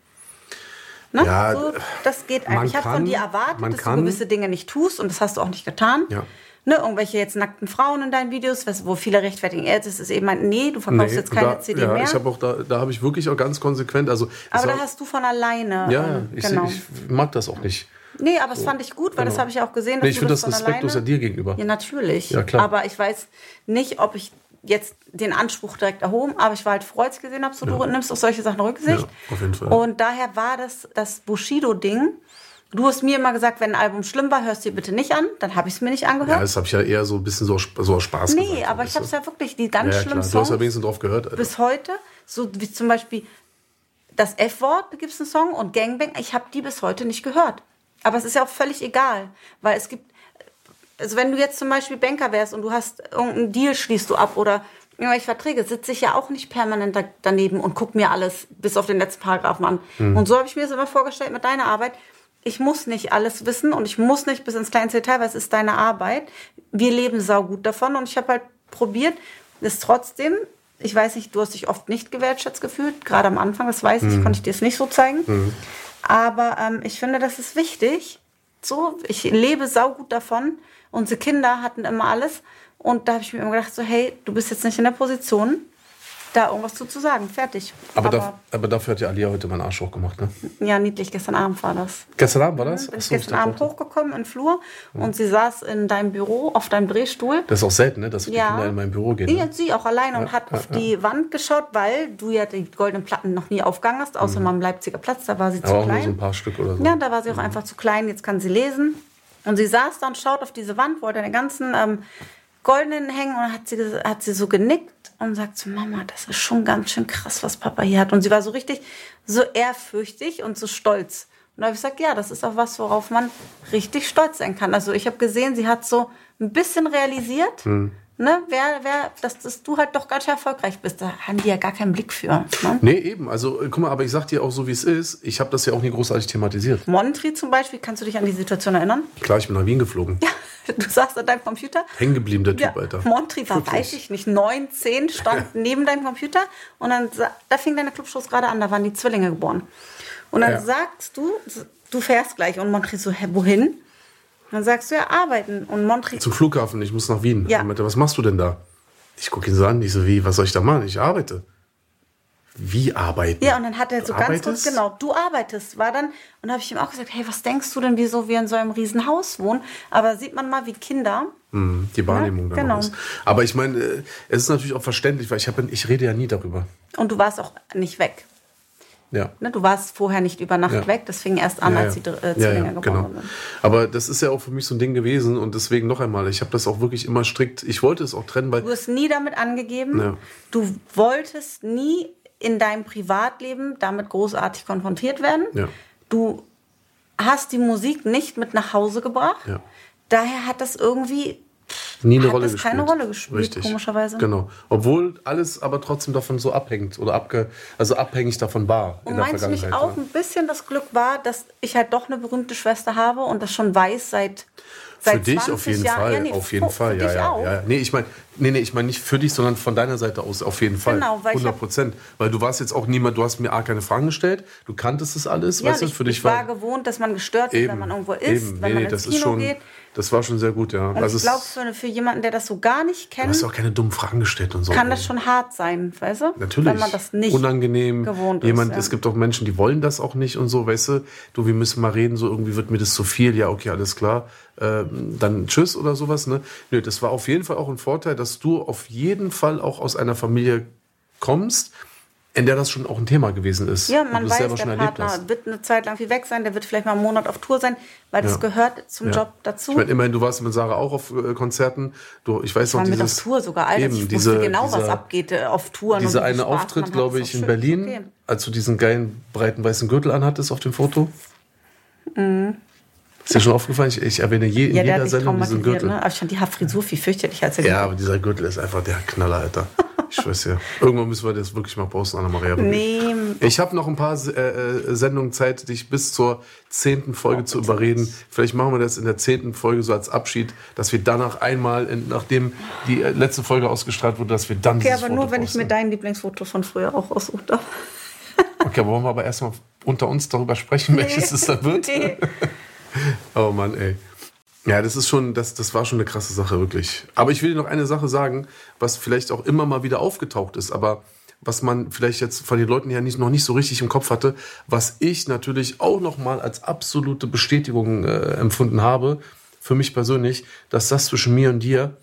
Ne? Ja, so, das geht einfach. Ich habe von dir erwartet, dass kann- du gewisse Dinge nicht tust und das hast du auch nicht getan. Ja. Ne, irgendwelche jetzt nackten Frauen in deinen Videos, was, wo viele rechtfertigen, er das ist eben ein, nee, du verkaufst Nee, jetzt keine da, CD ja, mehr. Ich habe auch da, da habe ich wirklich auch ganz konsequent, also es aber da hast du von alleine. ja, ähm, ich, genau. ich mag das auch nicht. nee, aber das fand ich gut, weil das Genau. habe ich auch gesehen. Dass Nee, ich finde das respektlos ja alleine- dir gegenüber. Ja, natürlich. Ja, klar. Aber ich weiß nicht, ob ich jetzt den Anspruch direkt erhoben, aber ich war halt ich gesehen habe, so du nimmst auf solche Sachen Rücksicht. Ja, auf jeden Fall. Und daher war das das Bushido-Ding. Du hast mir immer gesagt, wenn ein Album schlimm war, hörst du dir bitte nicht an. Dann habe ich es mir nicht angehört. Ja, das habe ich ja eher so ein bisschen so, so aus Spaß nee, gesagt. aber ich habe es ja wirklich, die ganz ja, schlimmen klar. Du hast ja Songs wenigstens drauf gehört. Alter. bis heute, so wie zum Beispiel das F-Wort, da gibt es einen Song und Gangbang, ich habe die bis heute nicht gehört. Aber es ist ja auch völlig egal, weil es gibt, also wenn du jetzt zum Beispiel Banker wärst und du hast irgendeinen Deal, schließt du ab oder irgendwelche Verträge, sitze ich ja auch nicht permanent da, daneben und guck mir alles bis auf den letzten Paragraphen an. Hm. Und so habe ich mir das immer vorgestellt mit deiner Arbeit. Ich muss nicht alles wissen und ich muss nicht bis ins kleinste Detail, weil es ist deine Arbeit. Wir leben saugut davon und ich habe halt probiert, es trotzdem, ich weiß nicht, du hast dich oft nicht gewertschätzt gefühlt, gerade am Anfang, das weiß ich, konnte ich dir es nicht so zeigen. Aber ähm, ich finde, das ist wichtig. So, ich lebe saugut davon. Unsere Kinder hatten immer alles. Und da habe ich mir immer gedacht, so, hey, du bist jetzt nicht in der Position, da irgendwas zu, zu sagen. Fertig. aber, da, aber dafür hat ja Alia heute meinen Arsch hochgemacht, ne? ja, niedlich, gestern Abend war das. Gestern Abend war das? Ich Achso, ich gestern Abend auch- hochgekommen in den Flur und sie saß in deinem Büro auf deinem Drehstuhl. Das ist auch selten, ne? Dass die Ja. Kinder in mein Büro gehen. Ne? und sie auch alleine und hat auf die Wand geschaut, weil du ja die goldenen Platten noch nie aufgegangen hast, außer mal am Leipziger Platz, da war sie zu Mhm. Aber auch nur klein. so ein paar Stück oder so. Ja, da war sie auch einfach zu klein, jetzt kann sie lesen. Und sie saß da und schaut auf diese Wand, wollte den ganzen ähm, goldenen hängen und hat sie, hat sie so genickt und sagt zu Mama, das ist schon ganz schön krass, was Papa hier hat. Und sie war so richtig so ehrfürchtig und so stolz. Und da habe ich gesagt, ja, das ist auch was, worauf man richtig stolz sein kann. Also ich habe gesehen, sie hat so ein bisschen realisiert, Hm. Ne, wer, wer, dass, dass du halt doch ganz erfolgreich bist. Da haben die ja gar keinen Blick für. Ne? Nee, eben. Also, äh, guck mal, aber ich sag dir auch so, wie es ist. Ich habe das ja auch nie großartig thematisiert. Montri zum Beispiel, kannst du dich an die Situation erinnern? Klar, ich bin nach Wien geflogen. Du saßt an deinem Computer. Hängen geblieben, der Ja, Typ, Alter. Montri war, Wirklich. weiß ich nicht, neun, zehn, stand neben deinem Computer und dann, da fing deine Clubshows gerade an, da waren die Zwillinge geboren. Und dann Ja. sagst du, du fährst gleich und Montri so, hä, wohin? Dann sagst du, ja, arbeiten. Und Montri, Zum Flughafen, ich muss nach Wien. Ja. Meinte, was machst du denn da? Ich gucke ihn so an, ich so, wie, was soll ich da machen? Ich arbeite. Wie arbeiten? ja, und dann hat er so ganz kurz, arbeitest? genau, du arbeitest, war dann, und habe ich ihm auch gesagt, hey, was denkst du denn, wieso wir in so einem riesen Haus wohnen? Aber sieht man mal, wie Kinder, Hm, die Wahrnehmung Ja, genau. ist. Aber ich meine, äh, es ist natürlich auch verständlich, weil ich, hab, ich rede ja nie darüber. und du warst auch nicht weg. Ja. Ne? Du warst vorher nicht über Nacht Ja. weg, das fing erst an, Ja, als die äh, Zwillinge geboren genau. wurden. Aber das ist ja auch für mich so ein Ding gewesen und deswegen noch einmal, ich habe das auch wirklich immer strikt, ich wollte es auch trennen, weil Du hast nie damit angegeben. Du wolltest nie in deinem Privatleben damit großartig konfrontiert werden. Du hast die Musik nicht mit nach Hause gebracht. Daher hat das irgendwie Nie eine Hat Rolle das gespielt. keine Rolle gespielt, Richtig. komischerweise. Genau. Obwohl alles aber trotzdem davon so abhängt oder abge, also abhängig davon war in Und der meinst du nicht auch ja. ein bisschen das Glück war, dass ich halt doch eine berühmte Schwester habe und das schon weiß seit seit Für dich 20 auf jeden Jahren? Fall, Ja, nee, auf jeden für, Fall, für ja, ja, ja, ja. Nee, ich meine, nee, nee, ich meine nicht für dich, sondern von deiner Seite aus auf jeden Fall. Genau, weil ich 100 Prozent. Weil du warst jetzt auch niemand, du hast mir A, keine Fragen gestellt, du kanntest es alles, Ja, weißt du, ich, für dich ich war gewohnt, dass man gestört wird, wenn man irgendwo ist, eben. wenn nee, man nee, ins das Kino ist schon, geht. Das war schon sehr gut, ja. Und Also ich glaube, für, für jemanden, der das so gar nicht du kennt, hast auch keine dummen Fragen gestellt und so. kann das schon hart sein, weißt du? Natürlich. Wenn man das nicht Unangenehm. gewohnt Jemand, ist. Ja. Es gibt auch Menschen, die wollen das auch nicht und so, weißt du. Du, wir müssen mal reden, so irgendwie wird mir das zu viel. Ja, okay, alles klar. Ähm, dann tschüss oder sowas, ne? Nö, das war auf jeden Fall auch ein Vorteil, dass du auf jeden Fall auch aus einer Familie kommst, in der das schon auch ein Thema gewesen ist. Ja, man weiß, selber der schon Partner wird eine Zeit lang viel weg sein, der wird vielleicht mal einen Monat auf Tour sein, weil das Ja. gehört zum Ja. Job dazu. Ich meine, immerhin, du warst mit Sarah auch auf äh, Konzerten. Du, ich weiß Ich war noch, mit dieses, auf Tour sogar, Alter. eben, ich diese, wusste genau, was dieser- abgeht äh, auf Touren. Dieser eine Spaß Auftritt, glaube ich, in Berlin, okay. als du diesen geilen, breiten, weißen Gürtel anhattest auf dem Foto. Ist dir schon aufgefallen? Ich, ich erwähne je, in Ja, der jeder Sendung diesen Gürtel. ne? Aber ich fand die Haarfrisur viel fürchterlicher als der Ja, aber dieser Gürtel ist einfach der Knaller, Alter. Ich schwör's dir. Irgendwann müssen wir das wirklich mal posten, Anna-Maria. Nee, Ich habe noch ein paar äh, äh, Sendungen Zeit, dich bis zur zehnten Folge zu überreden. Vielleicht machen wir das in der zehnten Folge so als Abschied, dass wir danach einmal, in, nachdem die äh, letzte Folge ausgestrahlt wurde, dass wir dann okay, aber nur, Foto wenn ich mir dein Lieblingsfoto von früher auch aussuchen darf. Okay, aber wollen wir aber erstmal unter uns darüber sprechen, welches es dann wird? Nee. Oh Mann, ey. Ja, das ist schon, das, das war schon eine krasse Sache, wirklich. Aber ich will dir noch eine Sache sagen, was vielleicht auch immer mal wieder aufgetaucht ist, aber was man vielleicht jetzt von den Leuten her nicht, noch nicht so richtig im Kopf hatte, was ich natürlich auch noch mal als absolute Bestätigung äh, empfunden habe, für mich persönlich, dass das zwischen mir und dir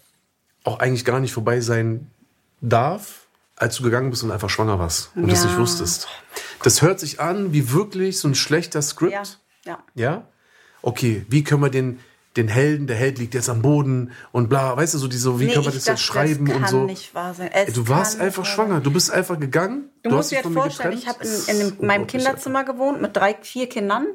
auch eigentlich gar nicht vorbei sein darf, als du gegangen bist und einfach schwanger warst und das Ja. nicht wusstest. Das hört sich an wie wirklich so ein schlechter Skript. Ja, ja. Ja? Okay, wie können wir den, den Helden, der Held liegt jetzt am Boden und bla, weißt du, so diese, wie Nee, wir ich das jetzt dachte, schreiben das und kann so. nicht wahr sein. Es Du warst kann einfach schwanger, du bist einfach gegangen. Du, musst hast dir jetzt vorstellen, getrennt. ich habe in, in dem, meinem Kinderzimmer gewohnt mit drei, vier Kindern.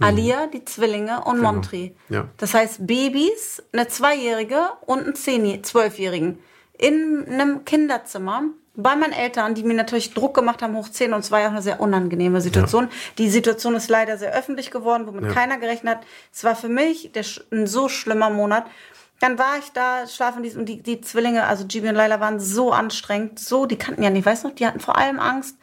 Alia, die Zwillinge und Montri. Genau. Ja. Das heißt Babys, eine Zweijährige und einen Zehn- Zwölfjährigen. In einem Kinderzimmer bei meinen Eltern, die mir natürlich Druck gemacht haben, hoch 10 und es war ja auch eine sehr unangenehme Situation. Die Situation ist leider sehr öffentlich geworden, womit Ja. keiner gerechnet hat. Es war für mich der, ein so schlimmer Monat. Dann war ich da, schlafen die, und die, die Zwillinge, also Gibi und Laila, waren so anstrengend, so, die kannten ja nicht, weißt du noch, die hatten vor allem Angst.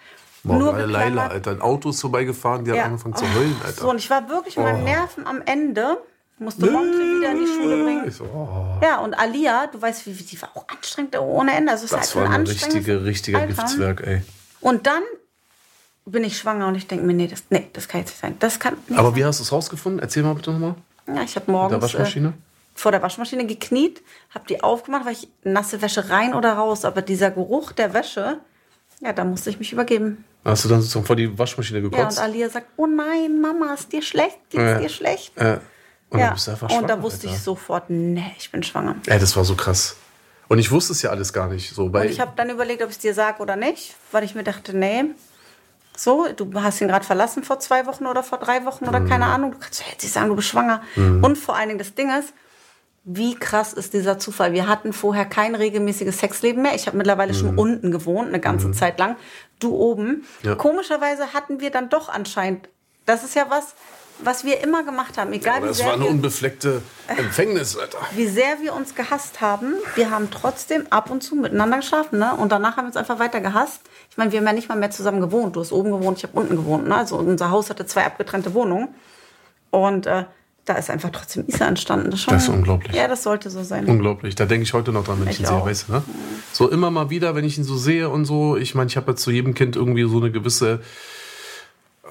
Boah, nur geklammert. Alter, ein Auto ist vorbeigefahren, die hat Ja. angefangen zu Oh, heulen, Alter. So, und ich war wirklich mit meinen Oh. Nerven am Ende. Musste Montre wieder in die Schule bringen. So, oh, Ja, und Alia, du weißt, wie, die war auch anstrengend ohne Ende. Also es ist das halt war ein richtiger Alter. Giftswerk, ey. Und dann bin ich schwanger und ich denke mir, nee, das, nee, das kann jetzt nicht sein. Das kann Aber sein. wie hast du es rausgefunden? Erzähl mal bitte nochmal. Ja, ich habe Mit morgens der Waschmaschine? Äh, vor der Waschmaschine gekniet, habe die aufgemacht, weil ich nasse Wäsche rein oder raus. Aber dieser Geruch der Wäsche, ja, da musste ich mich übergeben. Hast du dann sozusagen vor die Waschmaschine Ja, und gekotzt? Alia sagt, oh nein, Mama, ist dir schlecht? Geht's Ja. dir schlecht? äh, und ja, dann bist du einfach und schwanger, da wusste Alter. ich sofort, nee, ich bin schwanger. Ey, das war so krass. Und ich wusste es ja alles gar nicht. So, weil Und ich habe dann überlegt, ob ich es dir sage oder nicht, weil ich mir dachte, nee. So, du hast ihn gerade verlassen vor zwei Wochen oder vor drei Wochen oder Mhm. keine Ahnung. Du kannst ja jetzt nicht sagen, du bist schwanger. Und vor allen Dingen das Ding ist, wie krass ist dieser Zufall? Wir hatten vorher kein regelmäßiges Sexleben mehr. Ich habe mittlerweile Mhm. schon unten gewohnt, eine ganze Zeit lang. Du oben. Ja. Komischerweise hatten wir dann doch anscheinend, das ist ja was, was wir immer gemacht haben. Egal Aber wie das sehr war eine wir unbefleckte Empfängnis, Alter. wie sehr wir uns gehasst haben, wir haben trotzdem ab und zu miteinander geschlafen, ne? Und danach haben wir uns einfach weiter gehasst. Ich meine, wir haben ja nicht mal mehr zusammen gewohnt. Du hast oben gewohnt, ich habe unten gewohnt, ne? Also unser Haus hatte zwei abgetrennte Wohnungen. Und äh, da ist einfach trotzdem Isa entstanden. Das ist, schon, Das ist unglaublich. Ja, das sollte so sein. Unglaublich. Da denke ich heute noch dran, wenn ich, Ich ihn sehe, auch. weißt du, ne? So immer mal wieder, wenn ich ihn so sehe und so. Ich meine, ich habe jetzt zu jedem Kind irgendwie so eine gewisse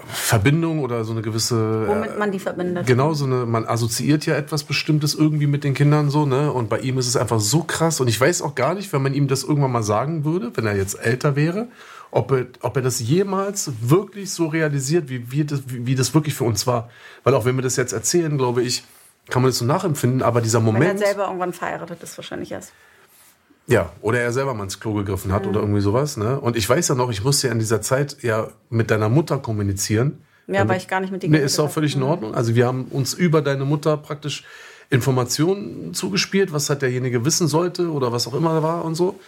Verbindung oder so eine gewisse. Womit man die verbindet. Genau, so eine, man assoziiert ja etwas Bestimmtes irgendwie mit den Kindern so, ne? Und bei ihm ist es einfach so krass. Und ich weiß auch gar nicht, wenn man ihm das irgendwann mal sagen würde, wenn er jetzt älter wäre, ob er, ob er das jemals wirklich so realisiert, wie, wir das, wie, wie das wirklich für uns war. Weil auch wenn wir das jetzt erzählen, glaube ich, kann man das so nachempfinden, aber dieser Wenn er Moment. selber irgendwann verheiratet ist, wahrscheinlich erst. Ja, oder er selber mal ins Klo gegriffen hat oder irgendwie sowas. Ne? Und ich weiß ja noch, ich musste ja in dieser Zeit ja mit deiner Mutter kommunizieren, Ja, weil ich gar nicht mit dir Nee, ist auch völlig in Ordnung. Also wir haben uns über deine Mutter praktisch Informationen zugespielt, was halt derjenige wissen sollte oder was auch immer war und so.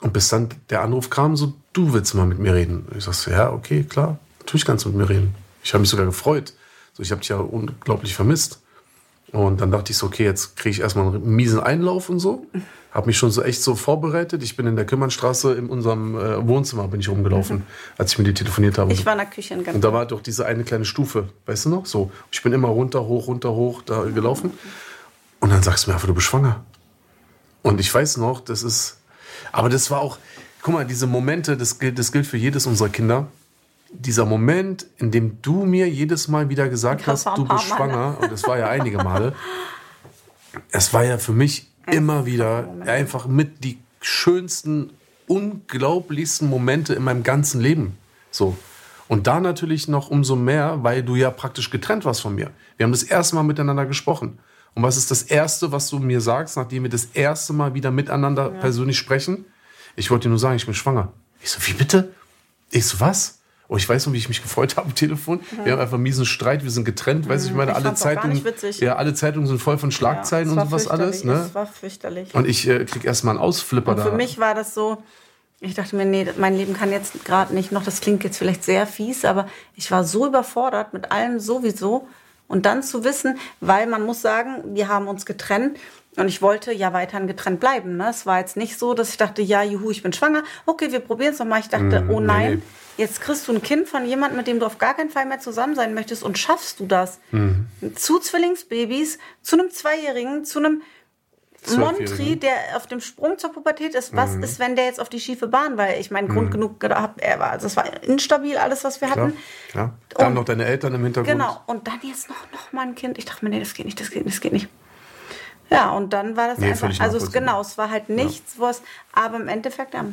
Und bis dann der Anruf kam, so, du willst mal mit mir reden. Ich sag so, ja, okay, klar, natürlich kannst du mit mir reden. Ich habe mich sogar gefreut. So, ich habe dich ja unglaublich vermisst. Und dann dachte ich so, okay, jetzt kriege ich erstmal einen miesen Einlauf und so. Habe mich schon so echt so vorbereitet. Ich bin in der Kümmernstraße in unserem äh, Wohnzimmer bin ich rumgelaufen, als ich mit dir telefoniert habe. Ich war in der Küche in Und da war doch diese eine kleine Stufe, weißt du noch? So. Ich bin immer runter, hoch, runter, hoch da gelaufen. Und dann sagst du mir einfach, du bist schwanger. Und ich weiß noch, das ist. Aber das war auch. Guck mal, diese Momente, das gilt, das gilt für jedes unserer Kinder. Dieser Moment, in dem du mir jedes Mal wieder gesagt hast, du bist schwanger, und das war ja einige Male, es war ja für mich immer wieder einfach mit die schönsten, unglaublichsten Momente in meinem ganzen Leben. So. Und da natürlich noch umso mehr, weil du ja praktisch getrennt warst von mir. Wir haben das erste Mal miteinander gesprochen. Und was ist das Erste, was du mir sagst, nachdem wir das erste Mal wieder miteinander persönlich sprechen? Ich wollte dir nur sagen, ich bin schwanger. Ich so, wie bitte? Ich so, was? Oh, ich weiß noch, wie ich mich gefreut habe am Telefon. Wir haben einfach einen miesen Streit, wir sind getrennt. Weißt du, ich meine, Ich alle Zeitungen, ja, alle Zeitungen sind voll von Schlagzeilen es und sowas alles. Ne? Es war fürchterlich. Und ich äh, krieg erstmal einen Ausflipper Und da. für mich war das so, ich dachte mir, nee, mein Leben kann jetzt gerade nicht noch, das klingt jetzt vielleicht sehr fies, aber ich war so überfordert mit allem sowieso. Und dann zu wissen, weil man muss sagen, wir haben uns getrennt und ich wollte ja weiterhin getrennt bleiben. Ne? Es war jetzt nicht so, dass ich dachte, ja, juhu, ich bin schwanger, okay, wir probieren es nochmal. Ich dachte, oh nee, nein, nee. jetzt kriegst du ein Kind von jemandem, mit dem du auf gar keinen Fall mehr zusammen sein möchtest und schaffst du das. Mhm. Zu Zwillingsbabys, zu einem Zweijährigen, zu einem Montri, der auf dem Sprung zur Pubertät ist, was Mhm. ist, wenn der jetzt auf die schiefe Bahn, weil ich meine, Grund genug gehabt, er war, also es war instabil alles, was wir Klar, hatten. klar. Dann Und- noch deine Eltern im Hintergrund. Genau. Und dann jetzt noch, noch mal ein Kind. Ich dachte mir, nee, das geht nicht, das geht nicht, das geht nicht. Ja, und dann war das Nee, einfach, also es, genau, es war halt nichts, was, aber im Endeffekt ja,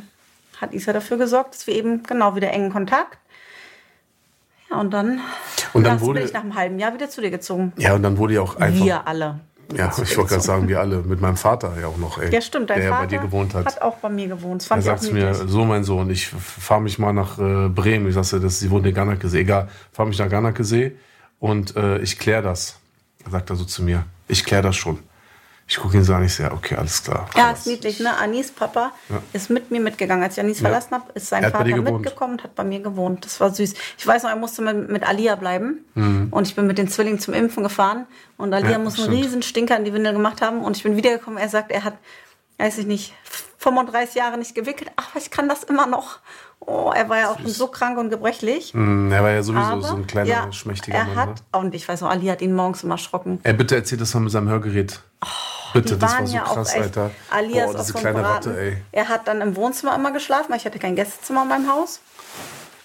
hat Isa dafür gesorgt, dass wir eben genau wieder engen Kontakt. Ja, und dann, Und dann wurde- bin ich nach einem halben Jahr wieder zu dir gezogen. Ja, und dann wurde ja auch einfach. Wir alle. Ja, ich wollte gerade sagen, wir alle. Mit meinem Vater ja auch noch, ey. Ja, stimmt, dein der Vater ja bei dir gewohnt hat. auch bei mir gewohnt. Das Er fand sagt mir, so mein Sohn, ich fahre mich mal nach äh, Bremen. Ich sagte, das, sie wohnt in Ganakesee. Egal, fahr mich nach Ganakesee und äh, ich klär das. Sagt er so zu mir. Ich klär das schon. Ich gucke ihn so an, ich sehe, okay, alles klar. Ja, Alles. ist niedlich, ne? Anis Papa Ja. ist mit mir mitgegangen. Als ich Anis verlassen habe, ist sein Er Vater mitgekommen und hat bei mir gewohnt. Das war süß. Ich weiß noch, er musste mit, mit Alia bleiben. Mhm. Und ich bin mit den Zwillingen zum Impfen gefahren. Und Alia Ja, muss einen stimmt. riesen Stinker in die Windel gemacht haben. Und ich bin wiedergekommen. Er sagt, er hat, weiß ich nicht, 35 Jahre nicht gewickelt. Ach, ich kann das immer noch. Oh, er war ja auch schon so krank und gebrechlich. Mm, Er war ja sowieso Aber so ein kleiner, ja, schmächtiger er Mann. hat, ne? und ich weiß noch, Ali hat ihn morgens immer erschrocken. Ey, bitte erzähl das mal mit seinem Hörgerät. Bitte, Die das waren war so ja krass, auch echt, Alter. Alias Boah, diese kleine Braten. Ratte, ey. Er hat dann im Wohnzimmer immer geschlafen, weil ich hatte kein Gästezimmer in meinem Haus.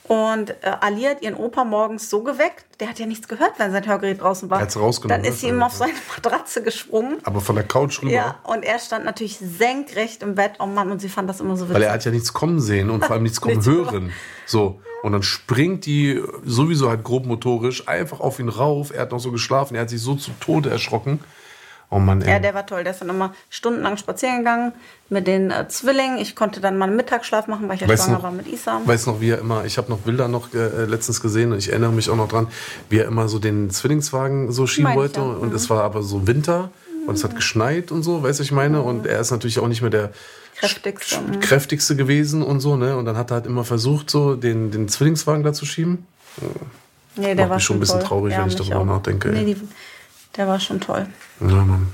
Und äh, Ali hat ihren Opa morgens so geweckt, der hat ja nichts gehört, wenn sein Hörgerät draußen war. Er hat's rausgenommen, Dann ne? ist sie ihm auf seine Matratze gesprungen. Aber von der Couch rüber. Ja, und er stand natürlich senkrecht im Bett. Oh Mann, und sie fand das immer so witzig. Weil er hat ja nichts kommen sehen und vor allem nichts kommen hören. So. Und dann springt die sowieso halt grob motorisch einfach auf ihn rauf. Er hat noch so geschlafen. Er hat sich so zu Tode erschrocken. Oh Mann, ey. ja, der war toll. Der ist dann immer stundenlang spazieren gegangen mit den äh, Zwillingen. Ich konnte dann mal einen Mittagsschlaf machen, weil ich ja Weißt schwanger noch- war mit Isa. weiß noch, wie er immer, ich habe noch Bilder noch äh, letztens gesehen und ich erinnere mich auch noch dran, wie er immer so den Zwillingswagen so schieben Meine wollte. ja. Mhm. Und es war aber so Winter und es hat geschneit und so, weißt du, ich meine? Und er ist natürlich auch nicht mehr der Kräftigste, mhm. kräftigste gewesen und so, ne? Und dann hat er halt immer versucht, so den, den Zwillingswagen da zu schieben. Nee, Macht mich schon ein bisschen toll. traurig, wenn ich darüber nachdenke, ey. Nee, die, der war schon toll. Ja, Mann.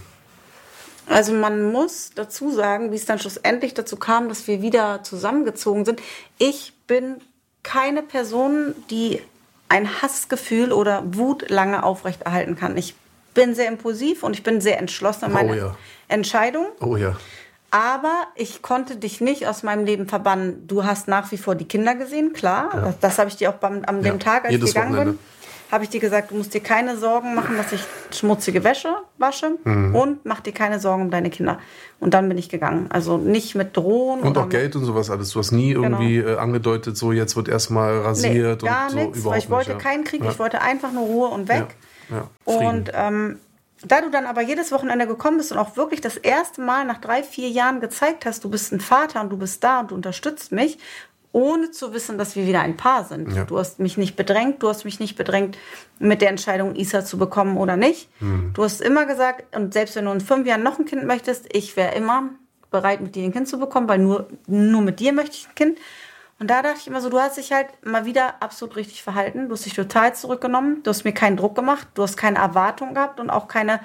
Also man muss dazu sagen, wie es dann schlussendlich dazu kam, dass wir wieder zusammengezogen sind. Ich bin keine Person, die ein Hassgefühl oder Wut lange aufrechterhalten kann. Ich bin sehr impulsiv und ich bin sehr entschlossen in Oh meiner ja. Entscheidung. Oh ja. Aber ich konnte dich nicht aus meinem Leben verbannen. Du hast nach wie vor die Kinder gesehen, klar. Das, das habe ich dir auch beim, an dem Ja, Tag, als jedes ich gegangen Wochenende. bin, habe ich dir gesagt, du musst dir keine Sorgen machen, dass ich schmutzige Wäsche wasche Mhm. und mach dir keine Sorgen um deine Kinder. Und dann bin ich gegangen. Also nicht mit Drohen. Und auch Geld und sowas alles. Du hast nie irgendwie äh, angedeutet, so jetzt wird erstmal Mit, nee, rasiert gar und so nichts, überhaupt weil ich wollte nicht, ja. keinen Krieg. Ja. Ich wollte einfach nur Ruhe und weg. Ja. Und ähm, da du dann aber jedes Wochenende gekommen bist und auch wirklich das erste Mal nach drei, vier Jahren gezeigt hast, du bist ein Vater und du bist da und du unterstützt mich ohne zu wissen, dass wir wieder ein Paar sind. Ja. Du hast mich nicht bedrängt, du hast mich nicht bedrängt, mit der Entscheidung Isa zu bekommen oder nicht. Hm. Du hast immer gesagt, und selbst wenn du in fünf Jahren noch ein Kind möchtest, ich wäre immer bereit, mit dir ein Kind zu bekommen, weil nur, nur mit dir möchte ich ein Kind. Und da dachte ich immer so, du hast dich halt mal wieder absolut richtig verhalten. Du hast dich total zurückgenommen. Du hast mir keinen Druck gemacht. Du hast keine Erwartung gehabt und auch keine,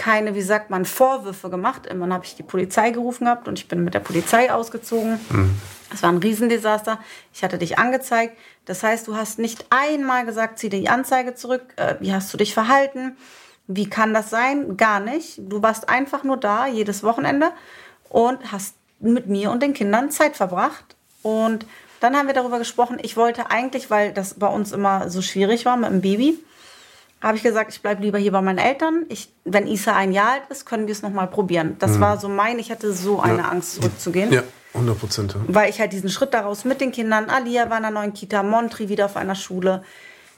keine, wie sagt man, Vorwürfe gemacht. Irgendwann habe ich die Polizei gerufen gehabt und ich bin mit der Polizei ausgezogen. Es war ein Riesendesaster. Ich hatte dich angezeigt. Das heißt, du hast nicht einmal gesagt, zieh die Anzeige zurück. Äh, wie hast du dich verhalten? Wie kann das sein? Gar nicht. Du warst einfach nur da, jedes Wochenende und hast mit mir und den Kindern Zeit verbracht. Und dann haben wir darüber gesprochen. Ich wollte eigentlich, weil das bei uns immer so schwierig war mit dem Baby, habe ich gesagt, ich bleibe lieber hier bei meinen Eltern. Ich, wenn Isa ein Jahr alt ist, können wir es nochmal probieren. Das war so mein, ich hatte so eine Angst, zurückzugehen. Ja, 100 Prozent. Ja. Weil ich halt diesen Schritt daraus mit den Kindern, Alia war in einer neuen Kita, Montri wieder auf einer Schule.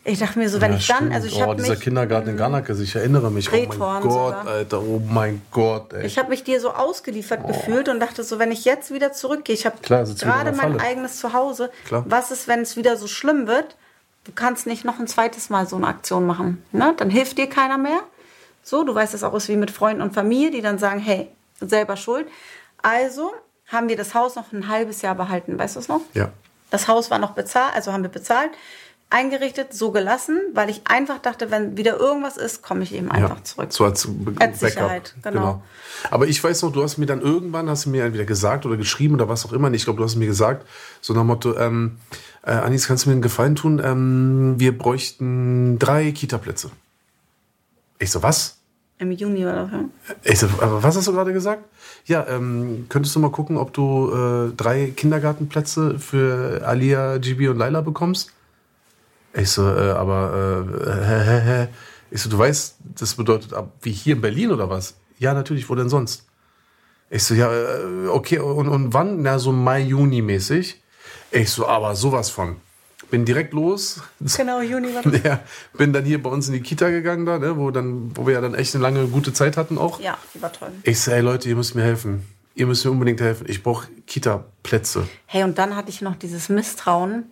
Ich dachte mir so, wenn Ja, ich dann, stimmt. also ich oh, habe dieser mich, Kindergarten in Garnacke, ich erinnere mich. Oh mein Gott, sogar. Alter, oh mein Gott, ey. ich habe mich dir so ausgeliefert gefühlt und dachte so, wenn ich jetzt wieder zurückgehe, ich habe gerade mein eigenes Zuhause. Klar. Was ist, wenn es wieder so schlimm wird? Du kannst nicht noch ein zweites Mal so eine Aktion machen. Ne? Dann hilft dir keiner mehr. So, du weißt es auch ist wie mit Freunden und Familie, die dann sagen, hey, selber schuld. Also haben wir das Haus noch ein halbes Jahr behalten, weißt du es noch? ja. Das Haus war noch bezahlt, also haben wir bezahlt, eingerichtet, so gelassen, weil ich einfach dachte, wenn wieder irgendwas ist, komme ich eben einfach ja. zurück. So als, Be- Als Sicherheit, genau. Aber ich weiß noch, du hast mir dann irgendwann, hast du mir entweder gesagt oder geschrieben oder was auch immer, ich glaube, du hast mir gesagt, so nach Motto, ähm, äh, Anis, kannst du mir einen Gefallen tun? Ähm, wir bräuchten drei Kita-Plätze. Ich so, was? Im Juni oder so. Ich so, aber was hast du gerade gesagt? Ja, ähm, könntest du mal gucken, ob du äh, drei Kindergartenplätze für Alia, Gibi und Laila bekommst? Ich so, äh, aber, äh. Ich so, du weißt, das bedeutet ab wie hier in Berlin oder was? Ja, natürlich, wo denn sonst? Ich so, ja, äh, okay, und, und wann? Na, so Mai, Juni mäßig. Ich so, aber sowas von. Bin direkt los. Genau, Juni war das. Ja, bin dann hier bei uns in die Kita gegangen, da, ne, wo, dann, wo wir ja dann echt eine lange gute Zeit hatten auch. Ja, die war toll. Ich sage, ey Leute, ihr müsst mir helfen. Ihr müsst mir unbedingt helfen. Ich brauche Kita-Plätze. Hey, und dann hatte ich noch dieses Misstrauen,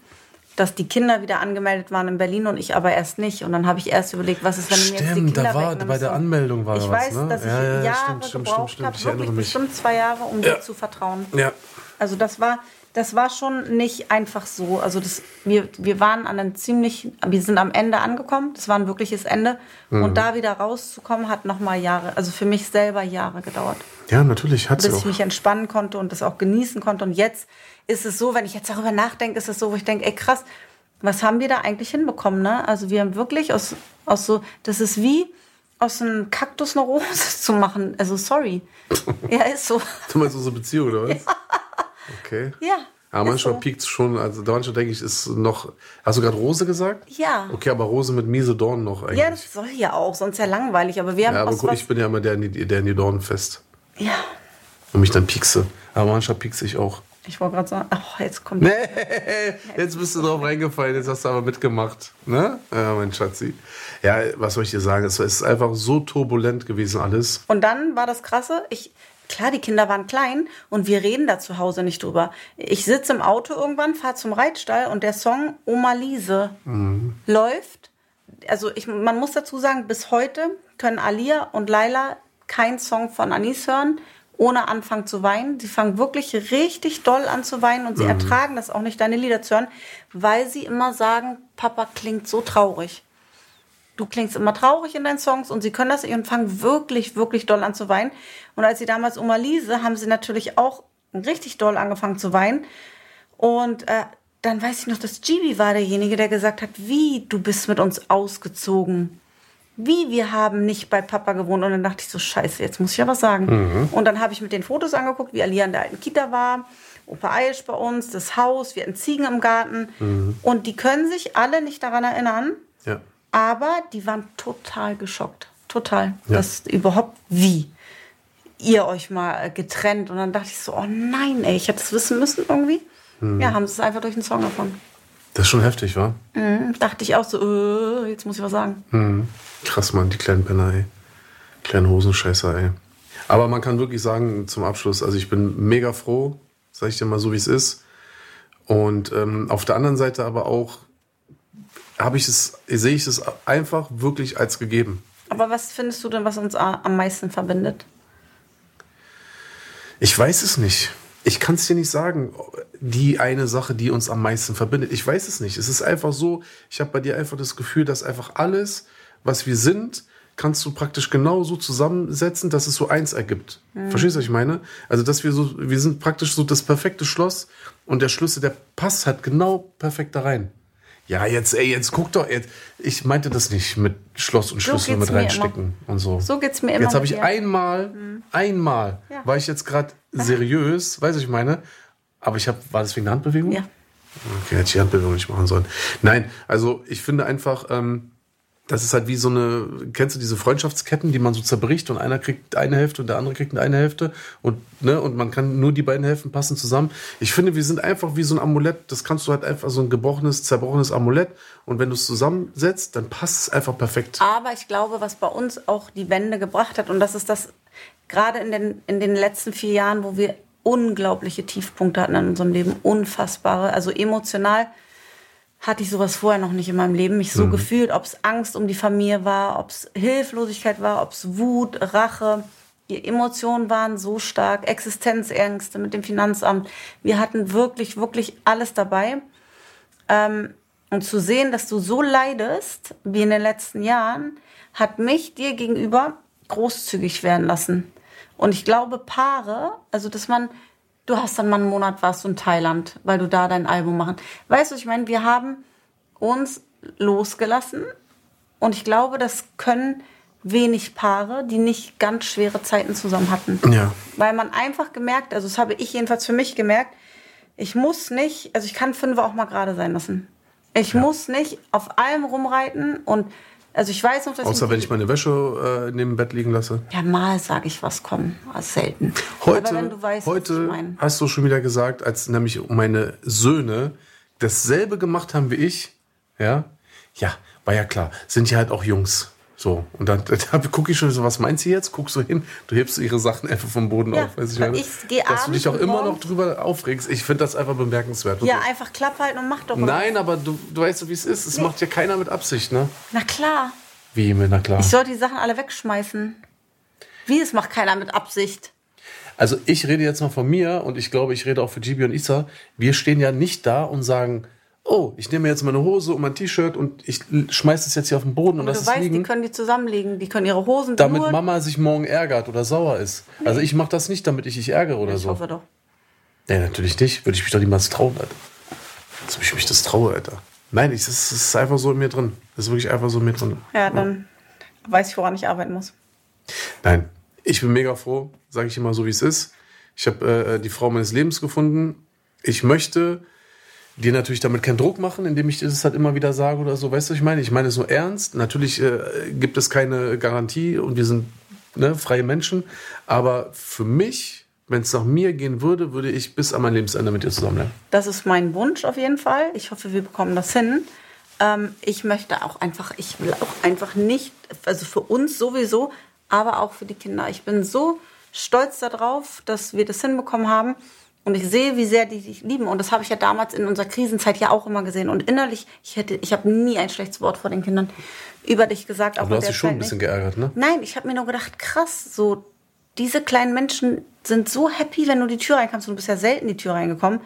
dass die Kinder wieder angemeldet waren in Berlin und ich aber erst nicht. Und dann habe ich erst überlegt, was ist, wenn du mir jetzt die Stimmt, Kinder da war bei der Anmeldung war Ich was, weiß, ne? dass ich Ja, ja, Jahre stimmt, stimmt, gebraucht stimmt, habe, ich erinnere wirklich bestimmt zwei Jahre, um Ja. dir zu vertrauen. Ja, Also das war, das war schon nicht einfach so. Also das, wir, wir waren an einem ziemlich, wir sind am Ende angekommen. Das war ein wirkliches Ende. Mhm. Und da wieder rauszukommen, hat nochmal Jahre, also für mich selber Jahre gedauert. ja, natürlich hat sie Bis ich auch. mich entspannen konnte und das auch genießen konnte. Und jetzt ist es so, wenn ich jetzt darüber nachdenke, ist es so, wo ich denke, ey krass, was haben wir da eigentlich hinbekommen? Ne? Also wir haben wirklich aus, aus so, das ist wie aus einem Kaktus eine Rose zu machen. Also sorry. ja, ist so. Du meinst unsere Beziehung, oder was? Okay. Ja. Ist manchmal so. piekt es schon, also manchmal denke ich, ist noch. Hast du gerade Rose gesagt? Ja. Okay, aber Rose mit miese Dornen noch eigentlich. Ja, das soll ja auch, sonst ja langweilig. Aber wir haben Ja, aber gut, ich bin ja immer der, der in die Dornen fest. Ja, Und mich dann piekse. Aber manchmal piekse ich auch. ich wollte gerade sagen, ach, jetzt kommt. Nee, jetzt bist du drauf reingefallen, jetzt hast du aber mitgemacht. Ne? Ja, mein Schatzi. Ja, was soll ich dir sagen? Es ist einfach so turbulent gewesen alles. Und dann war das Krasse, ich, klar, die Kinder waren klein und wir reden da zu Hause nicht drüber. Ich sitze im Auto irgendwann, fahre zum Reitstall und der Song Oma Liese läuft. Also ich, man muss dazu sagen, bis heute können Alia und Laila keinen Song von Anis hören, ohne anfangen zu weinen. Sie fangen wirklich richtig doll an zu weinen und sie ertragen das auch nicht, deine Lieder zu hören, weil sie immer sagen, Papa klingt so traurig du klingst immer traurig in deinen Songs und sie können das nicht und fangen wirklich, wirklich doll an zu weinen. Und als sie damals Oma Liese, haben sie natürlich auch richtig doll angefangen zu weinen. Und äh, dann weiß ich noch, dass Gibi war derjenige, der gesagt hat, wie, du bist mit uns ausgezogen. Wie, wir haben nicht bei Papa gewohnt. Und dann dachte ich so, scheiße, jetzt muss ich ja was sagen. Und dann habe ich mit den Fotos angeguckt, wie Alia in der alten Kita war. Opa Eisch bei uns, das Haus, wir hatten Ziegen im Garten. Und die können sich alle nicht daran erinnern, Ja. Aber die waren total geschockt. Total. Ja. Das überhaupt wie ihr euch mal äh, getrennt. Und dann dachte ich so, oh nein, ey, ich hätte es wissen müssen irgendwie. Ja, haben sie es einfach durch den Song gefunden. Das ist schon heftig, wa? Mhm. Dachte ich auch so, äh, jetzt muss ich was sagen. Mhm. Krass, Mann, die kleinen Penner, ey. Kleinen Hosenscheißer, ey. Aber man kann wirklich sagen, zum Abschluss, also ich bin mega froh, sag ich dir mal so, wie es ist. Und ähm, auf der anderen Seite aber auch habe ich es, sehe ich es einfach wirklich als gegeben. Aber was findest du denn, was uns am meisten verbindet? Ich weiß es nicht. Ich kann es dir nicht sagen, die eine Sache, die uns am meisten verbindet. Ich weiß es nicht. Es ist einfach so, ich habe bei dir einfach das Gefühl, dass einfach alles, was wir sind, kannst du praktisch genau so zusammensetzen, dass es so eins ergibt. Mhm. Verstehst du, was ich meine? Also, dass wir so, wir sind praktisch so das perfekte Schloss und der Schlüssel, der passt halt genau perfekt da rein. Ja, jetzt, ey, jetzt guck doch, jetzt, ich meinte das nicht mit Schloss und Schlüssel so mit reinstecken und so. So geht's mir immer. Jetzt habe ich einmal, mhm. einmal, ja. war ich jetzt gerade seriös, weiß ich meine, aber ich habe, war das wegen der Handbewegung? Ja. Okay, hätte ich die Handbewegung nicht machen sollen. Nein, also ich finde einfach, ähm, das ist halt wie so eine, kennst du diese Freundschaftsketten, die man so zerbricht und einer kriegt eine Hälfte und der andere kriegt eine Hälfte und, ne, und man kann nur die beiden Hälften passen zusammen. Ich finde, wir sind einfach wie so ein Amulett, das kannst du halt einfach so ein gebrochenes, zerbrochenes Amulett und wenn du es zusammensetzt, dann passt es einfach perfekt. Aber ich glaube, was bei uns auch die Wende gebracht hat und das ist das, gerade in den, in den letzten vier Jahren, wo wir unglaubliche Tiefpunkte hatten in unserem Leben, unfassbare, also emotional, hatte ich sowas vorher noch nicht in meinem Leben. Mich so mhm. gefühlt, ob es Angst um die Familie war, ob es Hilflosigkeit war, ob es Wut, Rache. Die Emotionen waren so stark, Existenzängste mit dem Finanzamt. Wir hatten wirklich, wirklich alles dabei. Ähm, und zu sehen, dass du so leidest wie in den letzten Jahren, hat mich dir gegenüber großzügig werden lassen. Und ich glaube, Paare, also dass man du hast dann mal einen Monat warst du in Thailand, weil du da dein Album machen. Weißt du, ich meine, wir haben uns losgelassen und ich glaube, das können wenig Paare, die nicht ganz schwere Zeiten zusammen hatten. Ja. Weil man einfach gemerkt, also das habe ich jedenfalls für mich gemerkt, ich muss nicht, also ich kann fünf auch mal gerade sein lassen. Ich ja. muss nicht auf allem rumreiten und also ich weiß noch, dass Außer ich wenn ich meine Wäsche äh, neben dem Bett liegen lasse. Ja, mal sage ich was, komm, selten. Heute, Aber wenn du weißt, heute hast du schon wieder gesagt, als nämlich meine Söhne dasselbe gemacht haben wie ich, ja, ja, war ja klar, sind ja halt auch Jungs. So, und dann da gucke ich schon so, was meinst du jetzt? Guckst du hin, du hebst ihre Sachen einfach vom Boden ja, auf. Weiß ich meine, ich gehe Dass du dich auch immer noch drüber aufregst. Ich finde das einfach bemerkenswert. Ja, einfach klapp halten und mach doch mal. Nein, aber du, du weißt, wie es ist. Es nee. macht ja keiner mit Absicht, ne? Na klar. Wie, na klar. Ich soll die Sachen alle wegschmeißen. Wie, es macht keiner mit Absicht. Also ich rede jetzt mal von mir und ich glaube, ich rede auch für Gibi und Isa. Wir stehen ja nicht da und sagen, oh, ich nehme jetzt meine Hose und mein T-Shirt und ich schmeiße es jetzt hier auf den Boden und, und das du weißt, liegen. die können die zusammenlegen, die können ihre Hosen Damit nur Mama sich morgen ärgert oder sauer ist. Nee. Also ich mache das nicht, damit ich dich ärgere oder ich so. Ich hoffe doch. Nee, natürlich nicht. Würde ich mich doch niemals trauen, Alter. Als ob ich mich das traue, Alter. Nein, es ist, ist, einfach so in mir drin. Das ist wirklich einfach so in mir drin. Ja, dann ja. weiß ich, woran ich arbeiten muss. Nein, ich bin mega froh, sage ich immer so, wie es ist. Ich habe äh, die Frau meines Lebens gefunden. Ich möchte dir natürlich damit keinen Druck machen, indem ich das halt immer wieder sage oder so. Weißt du, was ich meine? Ich meine es nur ernst. Natürlich äh, gibt es keine Garantie und wir sind ne, freie Menschen. Aber für mich, wenn es nach mir gehen würde, würde ich bis an mein Lebensende mit dir zusammenleben. Das ist mein Wunsch auf jeden Fall. Ich hoffe, wir bekommen das hin. Ähm, ich möchte auch einfach, ich will auch einfach nicht, also für uns sowieso, aber auch für die Kinder. Ich bin so stolz darauf, dass wir das hinbekommen haben. Und ich sehe, wie sehr die dich lieben. Und das habe ich ja damals in unserer Krisenzeit ja auch immer gesehen. Und innerlich, ich hätte, ich habe nie ein schlechtes Wort vor den Kindern über dich gesagt. Aber du hast dich schon ein bisschen nicht. geärgert, ne? Nein, ich habe mir nur gedacht, krass, so diese kleinen Menschen sind so happy, wenn du die Tür reinkommst. Und du bist ja selten die Tür reingekommen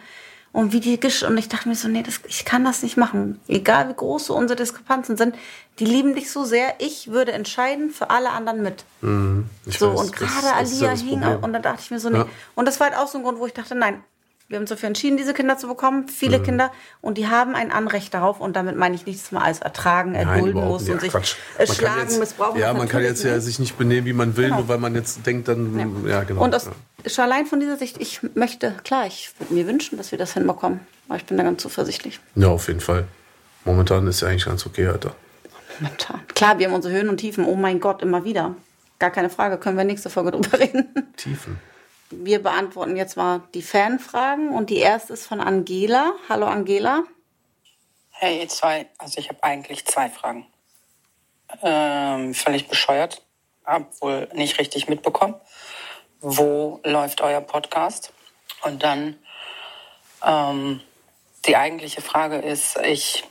und wie die gesch und ich dachte mir so, nee, das, ich kann das nicht machen. Egal wie groß so unsere Diskrepanzen sind, die lieben dich so sehr. Ich würde entscheiden für alle anderen mit. Mhm, so weiß, und gerade Alia hing und dann dachte ich mir so, nee. Ja. Und das war halt auch so ein Grund, wo ich dachte, nein, wir haben uns dafür entschieden, diese Kinder zu bekommen, viele mhm. Kinder, und die haben ein Anrecht darauf. Und damit meine ich nicht, dass man alles ertragen, erdulden Nein, muss und sich Quatsch. schlagen, jetzt, missbrauchen. Ja, man kann jetzt ja sich nicht benehmen, wie man will, genau. nur weil man jetzt denkt, dann, ja, ja genau. Und aus, ja. allein von dieser Sicht, ich möchte, klar, ich würde mir wünschen, dass wir das hinbekommen. Aber ich bin da ganz zuversichtlich. Ja, auf jeden Fall. Momentan ist ja eigentlich ganz okay, Alter. Momentan. Klar, wir haben unsere Höhen und Tiefen. Oh mein Gott, immer wieder. Gar keine Frage, können wir nächste Folge drüber reden. Tiefen. Wir beantworten jetzt mal die Fanfragen und die erste ist von Angela. Hallo Angela. Hey, zwei, also ich habe eigentlich zwei Fragen. Ähm, völlig bescheuert, hab wohl nicht richtig mitbekommen. Wo läuft euer Podcast? Und dann, ähm, die eigentliche Frage ist, ich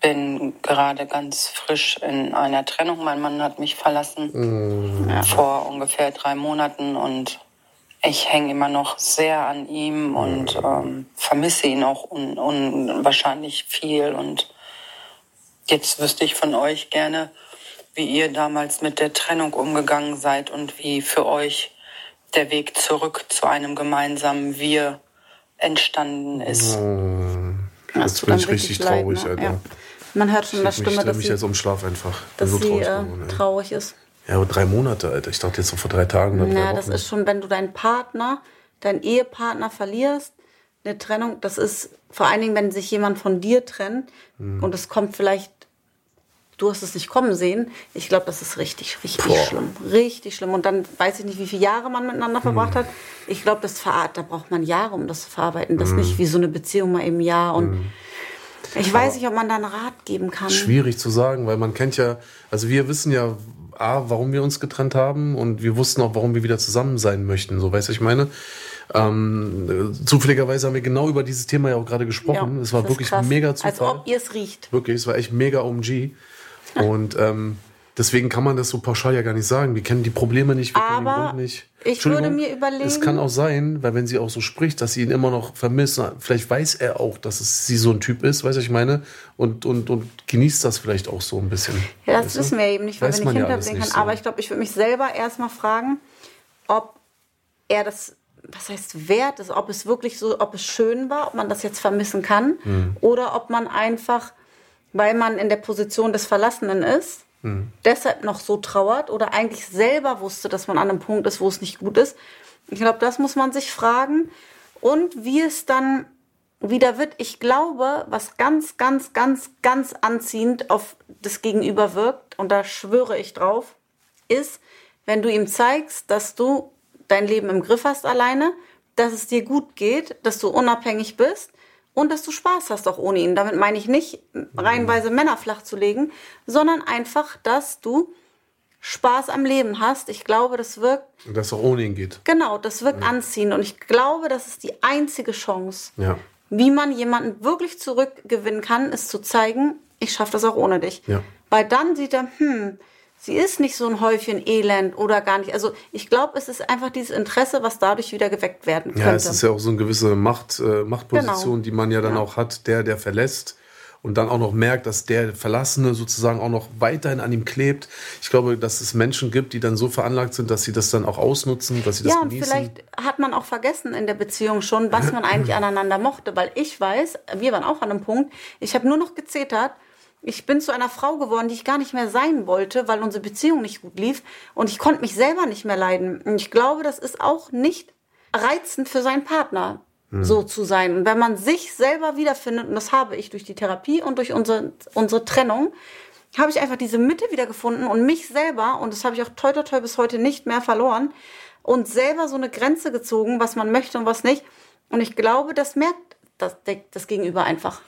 bin gerade ganz frisch in einer Trennung. Mein Mann hat mich verlassen mm. vor ungefähr drei Monaten und ich hänge immer noch sehr an ihm und ähm, vermisse ihn auch un unwahrscheinlich viel. Und jetzt wüsste ich von euch gerne, wie ihr damals mit der Trennung umgegangen seid und wie für euch der Weg zurück zu einem gemeinsamen Wir entstanden ist. Oh, jetzt bin ich richtig, traurig, leid, ne? Alter. Ja. Man hört schon in der Stimme, mich, dass mich sie, jetzt um Schlaf einfach. Dass so sie traurig, äh, traurig ist. Ja, aber drei Monate, Alter. Ich dachte jetzt so vor drei Tagen. Oder ja, das ist schon, wenn du deinen Partner, deinen Ehepartner verlierst, eine Trennung, das ist vor allen Dingen, wenn sich jemand von dir trennt hm. und es kommt vielleicht, du hast es nicht kommen sehen, ich glaube, das ist richtig, richtig Boah. schlimm. Richtig schlimm. Und dann weiß ich nicht, wie viele Jahre man miteinander hm. verbracht hat. Ich glaube, das da braucht man Jahre, um das zu verarbeiten. Das hm. nicht wie so eine Beziehung mal im Jahr und hm. ich weiß nicht, ob man da einen Rat geben kann. Schwierig zu sagen, weil man kennt ja, also wir wissen ja, A, warum wir uns getrennt haben und wir wussten auch, warum wir wieder zusammen sein möchten. So, weißt du, ich meine? Ähm, zufälligerweise haben wir genau über dieses Thema ja auch gerade gesprochen. Ja, es war wirklich krass. mega Zufall. Als ob ihr es riecht. Wirklich, es war echt mega OMG. Und ähm, deswegen kann man das so pauschal ja gar nicht sagen. Wir kennen die Probleme nicht, wir kennen den Grund nicht. Ich würde mir überlegen. Es kann auch sein, weil wenn sie auch so spricht, dass sie ihn immer noch vermisst. Vielleicht weiß er auch, dass es sie so ein Typ ist, weißt du, ich meine? Und, und, und genießt das vielleicht auch so ein bisschen. Ja, das wissen wir eben nicht, weil weiß wir nicht hinterblicken können. So. Aber ich glaube, ich würde mich selber erstmal fragen, ob er das, was heißt wert ist, ob es wirklich so, ob es schön war, ob man das jetzt vermissen kann. Hm. Oder ob man einfach, weil man in der Position des Verlassenen ist, deshalb noch so trauert oder eigentlich selber wusste, dass man an einem Punkt ist, wo es nicht gut ist. Ich glaube, das muss man sich fragen. Und wie es dann wieder wird, ich glaube, was ganz, ganz, ganz, ganz anziehend auf das Gegenüber wirkt, und da schwöre ich drauf, ist, wenn du ihm zeigst, dass du dein Leben im Griff hast alleine, dass es dir gut geht, dass du unabhängig bist und dass du Spaß hast auch ohne ihn. Damit meine ich nicht reihenweise Männer flach zu legen, sondern einfach, dass du Spaß am Leben hast. Ich glaube, das wirkt. Und dass auch ohne ihn geht. Genau, das wirkt ja. anziehend. Und ich glaube, das ist die einzige Chance, ja. wie man jemanden wirklich zurückgewinnen kann, ist zu zeigen, ich schaffe das auch ohne dich. Ja. Weil dann sieht er, hm, sie ist nicht so ein Häufchen Elend oder gar nicht. Also ich glaube, es ist einfach dieses Interesse, was dadurch wieder geweckt werden könnte. Ja, es ist ja auch so eine gewisse Macht, äh, Machtposition, genau. die man ja dann ja. auch hat, der, der verlässt und dann auch noch merkt, dass der Verlassene sozusagen auch noch weiterhin an ihm klebt. Ich glaube, dass es Menschen gibt, die dann so veranlagt sind, dass sie das dann auch ausnutzen, dass sie das ja, genießen. Ja, und vielleicht hat man auch vergessen in der Beziehung schon, was man eigentlich aneinander mochte, weil ich weiß, wir waren auch an einem Punkt, ich habe nur noch gezetert, ich bin zu einer Frau geworden, die ich gar nicht mehr sein wollte, weil unsere Beziehung nicht gut lief und ich konnte mich selber nicht mehr leiden. Und ich glaube, das ist auch nicht reizend für seinen Partner, mhm. so zu sein. Und wenn man sich selber wiederfindet, und das habe ich durch die Therapie und durch unsere, unsere Trennung, habe ich einfach diese Mitte wiedergefunden und mich selber, und das habe ich auch toi toi toi bis heute nicht mehr verloren, und selber so eine Grenze gezogen, was man möchte und was nicht. Und ich glaube, das merkt das, das Gegenüber einfach.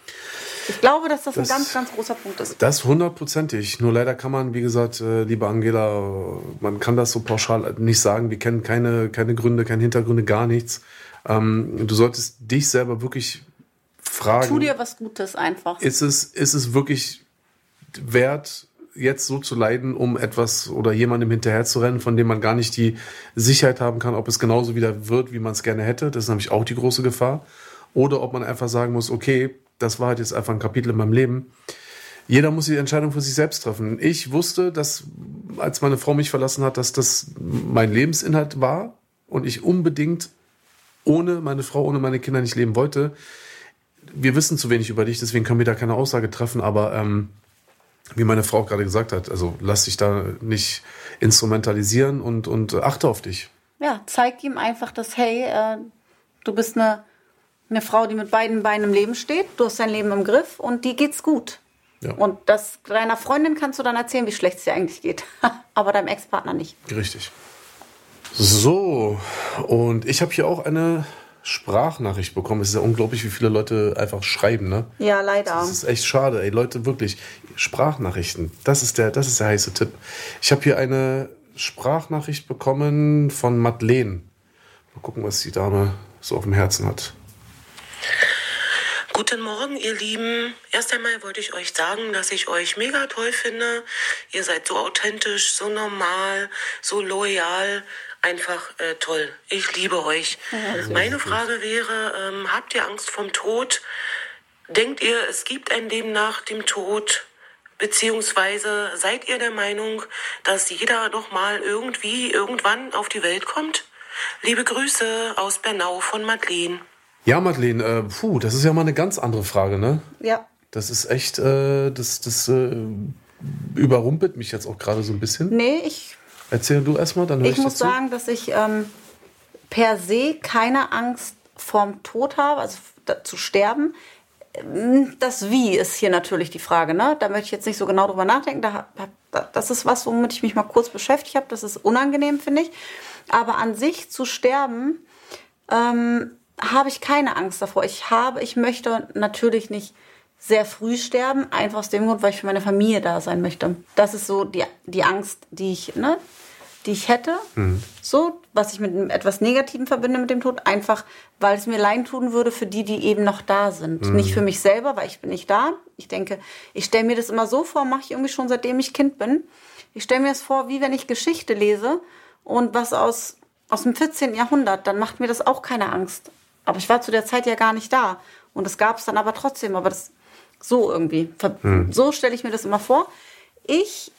Ich glaube, dass das, das, ein ganz, ganz großer Punkt ist. Das hundertprozentig. Nur leider kann man, wie gesagt, äh, liebe Angela, man kann das so pauschal nicht sagen. Wir kennen keine, keine Gründe, keine Hintergründe, gar nichts. Ähm, du solltest dich selber wirklich fragen. Tu dir was Gutes einfach. Ist es, ist es wirklich wert, jetzt so zu leiden, um etwas oder jemandem hinterherzurennen, von dem man gar nicht die Sicherheit haben kann, ob es genauso wieder wird, wie man es gerne hätte. Das ist nämlich auch die große Gefahr. Oder ob man einfach sagen muss, okay, das war halt jetzt einfach ein Kapitel in meinem Leben. Jeder muss die Entscheidung für sich selbst treffen. Ich wusste, dass, als meine Frau mich verlassen hat, dass das mein Lebensinhalt war und ich unbedingt ohne meine Frau, ohne meine Kinder nicht leben wollte. Wir wissen zu wenig über dich, deswegen können wir da keine Aussage treffen, aber ähm, wie meine Frau gerade gesagt hat, also lass dich da nicht instrumentalisieren und, und achte auf dich. Ja, zeig ihm einfach, dass, hey, äh, du bist eine eine Frau, die mit beiden Beinen im Leben steht. Du hast dein Leben im Griff und die geht's gut. Ja. Und das deiner Freundin kannst du dann erzählen, wie schlecht es dir eigentlich geht. Aber deinem Ex-Partner nicht. Richtig. So, und ich habe hier auch eine Sprachnachricht bekommen. Es ist ja unglaublich, wie viele Leute einfach schreiben, ne? Ja, leider. Das ist echt schade, ey. Leute, wirklich. Sprachnachrichten. Das ist der, das ist der heiße Tipp. Ich habe hier eine Sprachnachricht bekommen von Madeleine. Mal gucken, was die Dame so auf dem Herzen hat. Guten Morgen, ihr Lieben. Erst einmal wollte ich euch sagen, dass ich euch mega toll finde. Ihr seid so authentisch, so normal, so loyal. Einfach äh, toll. Ich liebe euch. Meine Frage wäre, ähm, habt ihr Angst vom Tod? Denkt ihr, es gibt ein Leben nach dem Tod? Beziehungsweise seid ihr der Meinung, dass jeder doch mal irgendwie irgendwann auf die Welt kommt? Liebe Grüße aus Bernau von Madeleine. Ja, Madeleine, äh, puh, das ist ja mal eine ganz andere Frage, ne? Ja. Das ist echt, äh, das, das äh, überrumpelt mich jetzt auch gerade so ein bisschen. Nee, ich, Erzähl du erstmal, dann höre ich, ich muss dazu. sagen, dass ich ähm, per se keine Angst vorm Tod habe, also zu sterben. Ähm, Das Wie ist hier natürlich die Frage. Ne? Da möchte ich jetzt nicht so genau drüber nachdenken. Da, das ist was, womit ich mich mal kurz beschäftigt habe. Das ist unangenehm, finde ich. Aber an sich zu sterben, ähm, habe ich keine Angst davor. Ich habe, ich möchte natürlich nicht sehr früh sterben, einfach aus dem Grund, weil ich für meine Familie da sein möchte. Das ist so die, die Angst, die ich, ne, die ich hätte. So, was ich mit einem etwas Negativen verbinde mit dem Tod, einfach, weil es mir leid tun würde für die, die eben noch da sind. Nicht für mich selber, weil ich bin nicht da. Ich denke, ich stelle mir das immer so vor, mache ich irgendwie schon seitdem ich Kind bin. Ich stelle mir das vor, wie wenn ich Geschichte lese und was aus, aus dem 14. Jahrhundert, dann macht mir das auch keine Angst. Aber ich war zu der Zeit ja gar nicht da. Und das gab es dann aber trotzdem. Aber das so irgendwie. Ver- So stelle ich mir das immer vor. Ich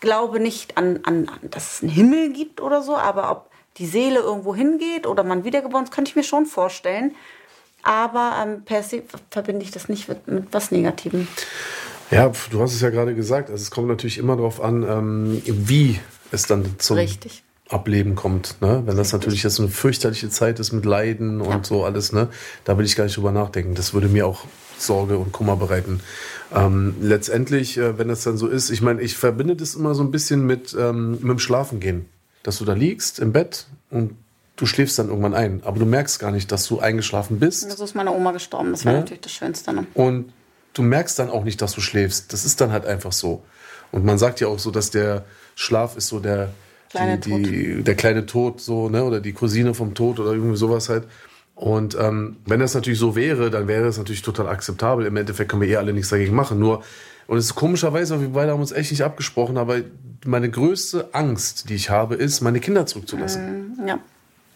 glaube nicht an, an, an, dass es einen Himmel gibt oder so, aber ob die Seele irgendwo hingeht oder man wiedergeboren ist, könnte ich mir schon vorstellen. Aber ähm, per se verbinde ich das nicht mit, mit was Negativem. Ja, du hast es ja gerade gesagt. Also es kommt natürlich immer darauf an, ähm, wie es dann zum Richtig. Ableben kommt. Ne? Wenn das natürlich jetzt eine fürchterliche Zeit ist mit Leiden und Ja. so alles, ne? da will ich gar nicht drüber nachdenken. Das würde mir auch Sorge und Kummer bereiten. Ähm, letztendlich, äh, wenn das dann so ist, ich meine, ich verbinde das immer so ein bisschen mit, ähm, mit dem Schlafengehen. Dass du da liegst im Bett und du schläfst dann irgendwann ein. Aber du merkst gar nicht, dass du eingeschlafen bist. So ist meine Oma gestorben. Das war Ne? natürlich das Schönste. Ne? Und du merkst dann auch nicht, dass du schläfst. Das ist dann halt einfach so. Und man sagt ja auch so, dass der Schlaf ist so der Kleine die, die, der kleine Tod, so, ne? Oder die Cousine vom Tod oder irgendwie sowas halt. Und ähm, wenn das natürlich so wäre, dann wäre es natürlich total akzeptabel. Im Endeffekt können wir eh alle nichts dagegen machen. Nur, und es ist komischerweise, wir beide haben uns echt nicht abgesprochen, aber meine größte Angst, die ich habe, ist, meine Kinder zurückzulassen Ja.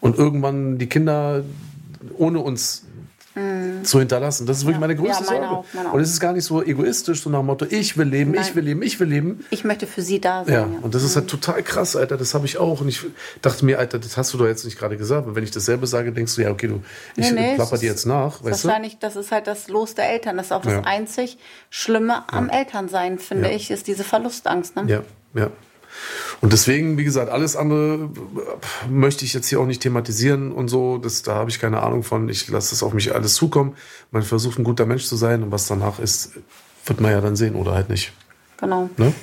und irgendwann die Kinder ohne uns zu hinterlassen. Das ist wirklich Mhm. Ja. meine größte Ja, meine Sorge. auch, meine auch. Und es ist gar nicht so egoistisch, so nach dem Motto, ich will leben, ich Nein. will leben, ich will leben. Ich möchte für sie da sein. Ja, Ja, und das ist halt total krass, Alter. Das habe ich auch. Und ich dachte mir, Alter, das hast du doch jetzt nicht gerade gesagt. Und wenn ich dasselbe sage, denkst du, ja, okay, du, ich Nee, nee, plapper dir jetzt nach, weißt du? Wahrscheinlich, das ist halt das Los der Eltern. Das ist auch das einzig Schlimme am Elternsein, finde ich, ist diese Verlustangst. Ne? Ja, ja. Und deswegen, wie gesagt, alles andere äh, möchte ich jetzt hier auch nicht thematisieren und so. Das, da habe ich keine Ahnung von. Ich lasse das auf mich alles zukommen. Man versucht, ein guter Mensch zu sein. Und was danach ist, wird man ja dann sehen oder halt nicht. Genau. Ne?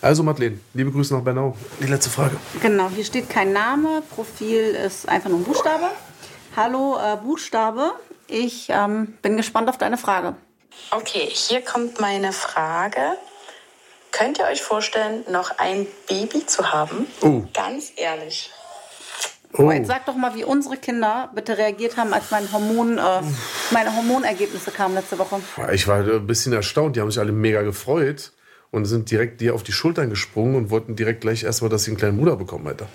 Also, Madeleine, liebe Grüße nach Bernau. Die letzte Frage. Genau, hier steht kein Name, Profil ist einfach nur ein Buchstabe. Hallo äh, Buchstabe, ich ähm, bin gespannt auf deine Frage. Okay, hier kommt meine Frage. Könnt ihr euch vorstellen, noch ein Baby zu haben? Oh. Ganz ehrlich. Oh, Jetzt sag doch mal, wie unsere Kinder bitte reagiert haben, als mein Hormon, äh, meine Hormonergebnisse kamen letzte Woche. ich war ein bisschen erstaunt. Die haben sich alle mega gefreut und sind direkt dir auf die Schultern gesprungen und wollten direkt gleich erstmal, dass sie einen kleinen Bruder bekommen, Alter.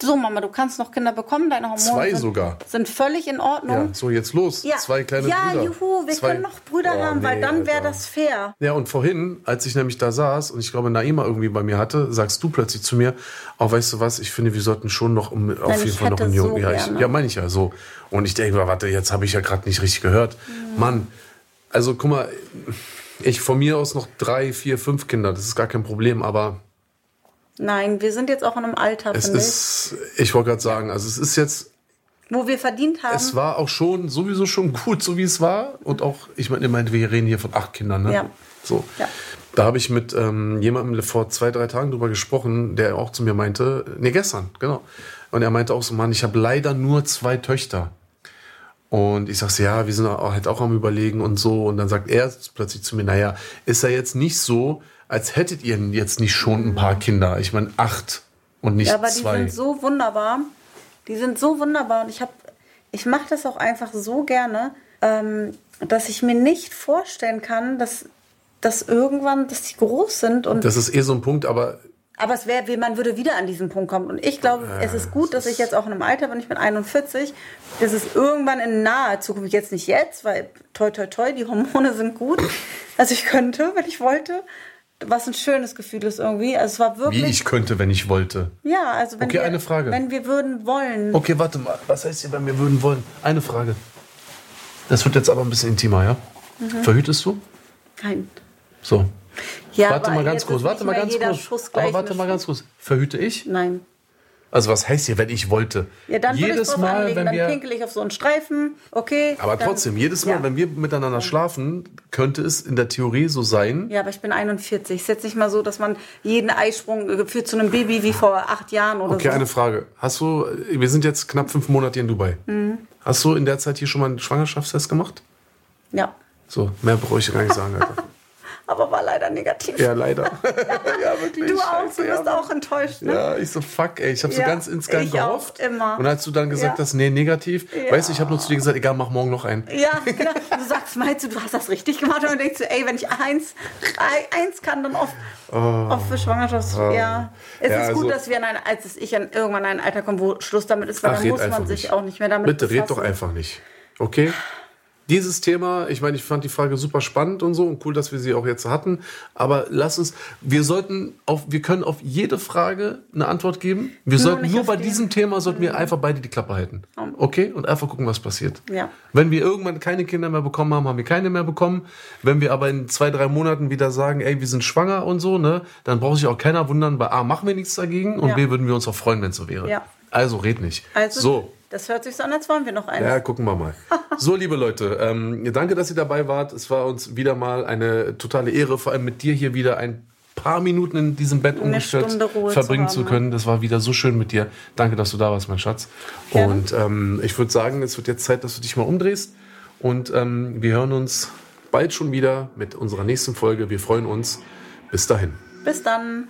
Ja, so Mama, du kannst noch Kinder bekommen, deine Hormone Zwei sind, sogar. sind völlig in Ja, Ordnung. so jetzt los. Zwei kleine ja, Brüder. juhu, wir Zwei- können noch Brüder Oh, haben, weil nee, dann wäre das fair. Ja, und vorhin, als ich nämlich da saß und ich glaube, Naima irgendwie bei mir hatte, sagst du plötzlich zu mir, auch weißt du was, ich finde, wir sollten schon noch um, auf Nein, jeden ich Fall noch einen Jungen. so ja, ich, ja, meine ich ja so. Und ich denke, warte, jetzt habe ich ja gerade nicht richtig gehört. Mhm. Mann, also guck mal, ich von mir aus noch drei, vier, fünf Kinder, das ist gar kein Problem, aber Nein, wir sind jetzt auch in einem Alter, es finde ich, ist, ich wollte gerade sagen, also es ist jetzt wo wir verdient haben. es war auch schon sowieso schon gut, so wie es war. Und auch, ich meine, ich meine, wir reden hier von acht Kindern, ne? Ja. So. Ja. Da habe ich mit ähm, jemandem vor zwei, drei Tagen drüber gesprochen, der auch zu mir meinte, nee, gestern, genau. Und er meinte auch so, Mann, ich habe leider nur zwei Töchter. Und ich sag so, ja, wir sind auch- halt auch am überlegen und so. Und dann sagt er plötzlich zu mir, naja, ist ja jetzt nicht so, als hättet ihr jetzt nicht schon ein paar Kinder. Ich meine, acht und nicht Ja, aber die zwei. sind so wunderbar. Die sind so wunderbar und ich habe, ich mache das auch einfach so gerne, ähm, dass ich mir nicht vorstellen kann, dass, dass irgendwann, dass die groß sind und Das ist eh so ein Punkt, aber aber es wäre, man würde wieder an diesen Punkt kommen. Und ich glaube, es ist gut, dass ich jetzt auch in einem Alter bin, ich bin 41, dass es irgendwann in naher Zukunft, jetzt nicht jetzt, weil toi toi toi, die Hormone sind gut. Also ich könnte, wenn ich wollte. Was ein schönes Gefühl ist irgendwie. Also es war wirklich. wie ich könnte, wenn ich wollte. Ja, also wenn Okay, wir, eine Frage. Wenn wir würden wollen. Okay, warte mal. Was heißt hier, wenn wir würden wollen? Eine Frage. Das wird jetzt aber ein bisschen intimer, ja? Mhm. Verhütest du? Kein. So. Ja, warte mal ganz kurz, warte mal ganz kurz. Aber warte mal ganz kurz. Verhüte ich? Nein. Also was heißt hier, wenn ich wollte? Ja, dann würde ich jedes drauf Mal, anlegen, wenn dann wir pinkel ich auf so einen Streifen. Okay. aber dann, trotzdem, jedes Mal, ja. wenn wir miteinander schlafen, könnte es in der Theorie so sein. Ja, aber ich bin 41. Es ist jetzt nicht mal so, dass man jeden Eisprung äh, führt zu einem Baby wie vor acht Jahren oder Okay, so. eine Frage. Hast du, wir sind jetzt knapp fünf Monate hier in Dubai. Mhm. Hast du in der Zeit hier schon mal einen Schwangerschaftstest gemacht? Ja. So, mehr brauche ich gar nicht sagen, Alter. Aber war leider negativ. Ja, leider. ja, wirklich. du auch, du ja. bist auch enttäuscht, ne? Ja, ich so, fuck, ey. Ich habe so Ja, ganz insgeheim ich auch, gehofft. immer. Und als du dann gesagt Ja. hast, nee, negativ, Ja. weißt du, ich habe nur zu dir gesagt, egal, mach morgen noch einen. Ja, genau. Du sagst, meinst du, du hast das richtig gemacht? Und dann denkst du, ey, wenn ich eins, ein- eins kann, dann oft, oft für Schwangerschaft. Ja. Es Oh. Ja, ist gut, also- dass wir an ein, als ich an irgendwann an ein Alter komme, wo Schluss damit ist, weil Ach, dann muss man sich nicht. auch nicht mehr damit Bitte, red doch einfach nicht. Okay? Dieses Thema, ich meine, ich fand die Frage super spannend und so und cool, dass wir sie auch jetzt hatten. Aber lass uns, wir sollten auf, wir können auf jede Frage eine Antwort geben. Wir sollten nicht nur bei die. diesem Thema sollten wir einfach beide die Klappe halten. Okay? Und einfach gucken, was passiert. Ja. Wenn wir irgendwann keine Kinder mehr bekommen haben, haben wir keine mehr bekommen. Wenn wir aber in zwei, drei Monaten wieder sagen, ey, wir sind schwanger und so, ne, dann braucht sich auch keiner wundern, bei A machen wir nichts dagegen und Ja. B würden wir uns auch freuen, wenn es so wäre. Ja. Also red nicht. Also, so. Das hört sich so an, als wollen wir noch eins. Ja, gucken wir mal. So, liebe Leute, ähm, danke, dass ihr dabei wart. Es war uns wieder mal eine totale Ehre, vor allem mit dir hier wieder ein paar Minuten in diesem Bett ungestört verbringen zu zu, können. Das war wieder so schön mit dir. Danke, dass du da warst, mein Schatz. Gerne. Und ähm, ich würde sagen, es wird jetzt Zeit, dass du dich mal umdrehst. Und ähm, wir hören uns bald schon wieder mit unserer nächsten Folge. Wir freuen uns. Bis dahin. Bis dann.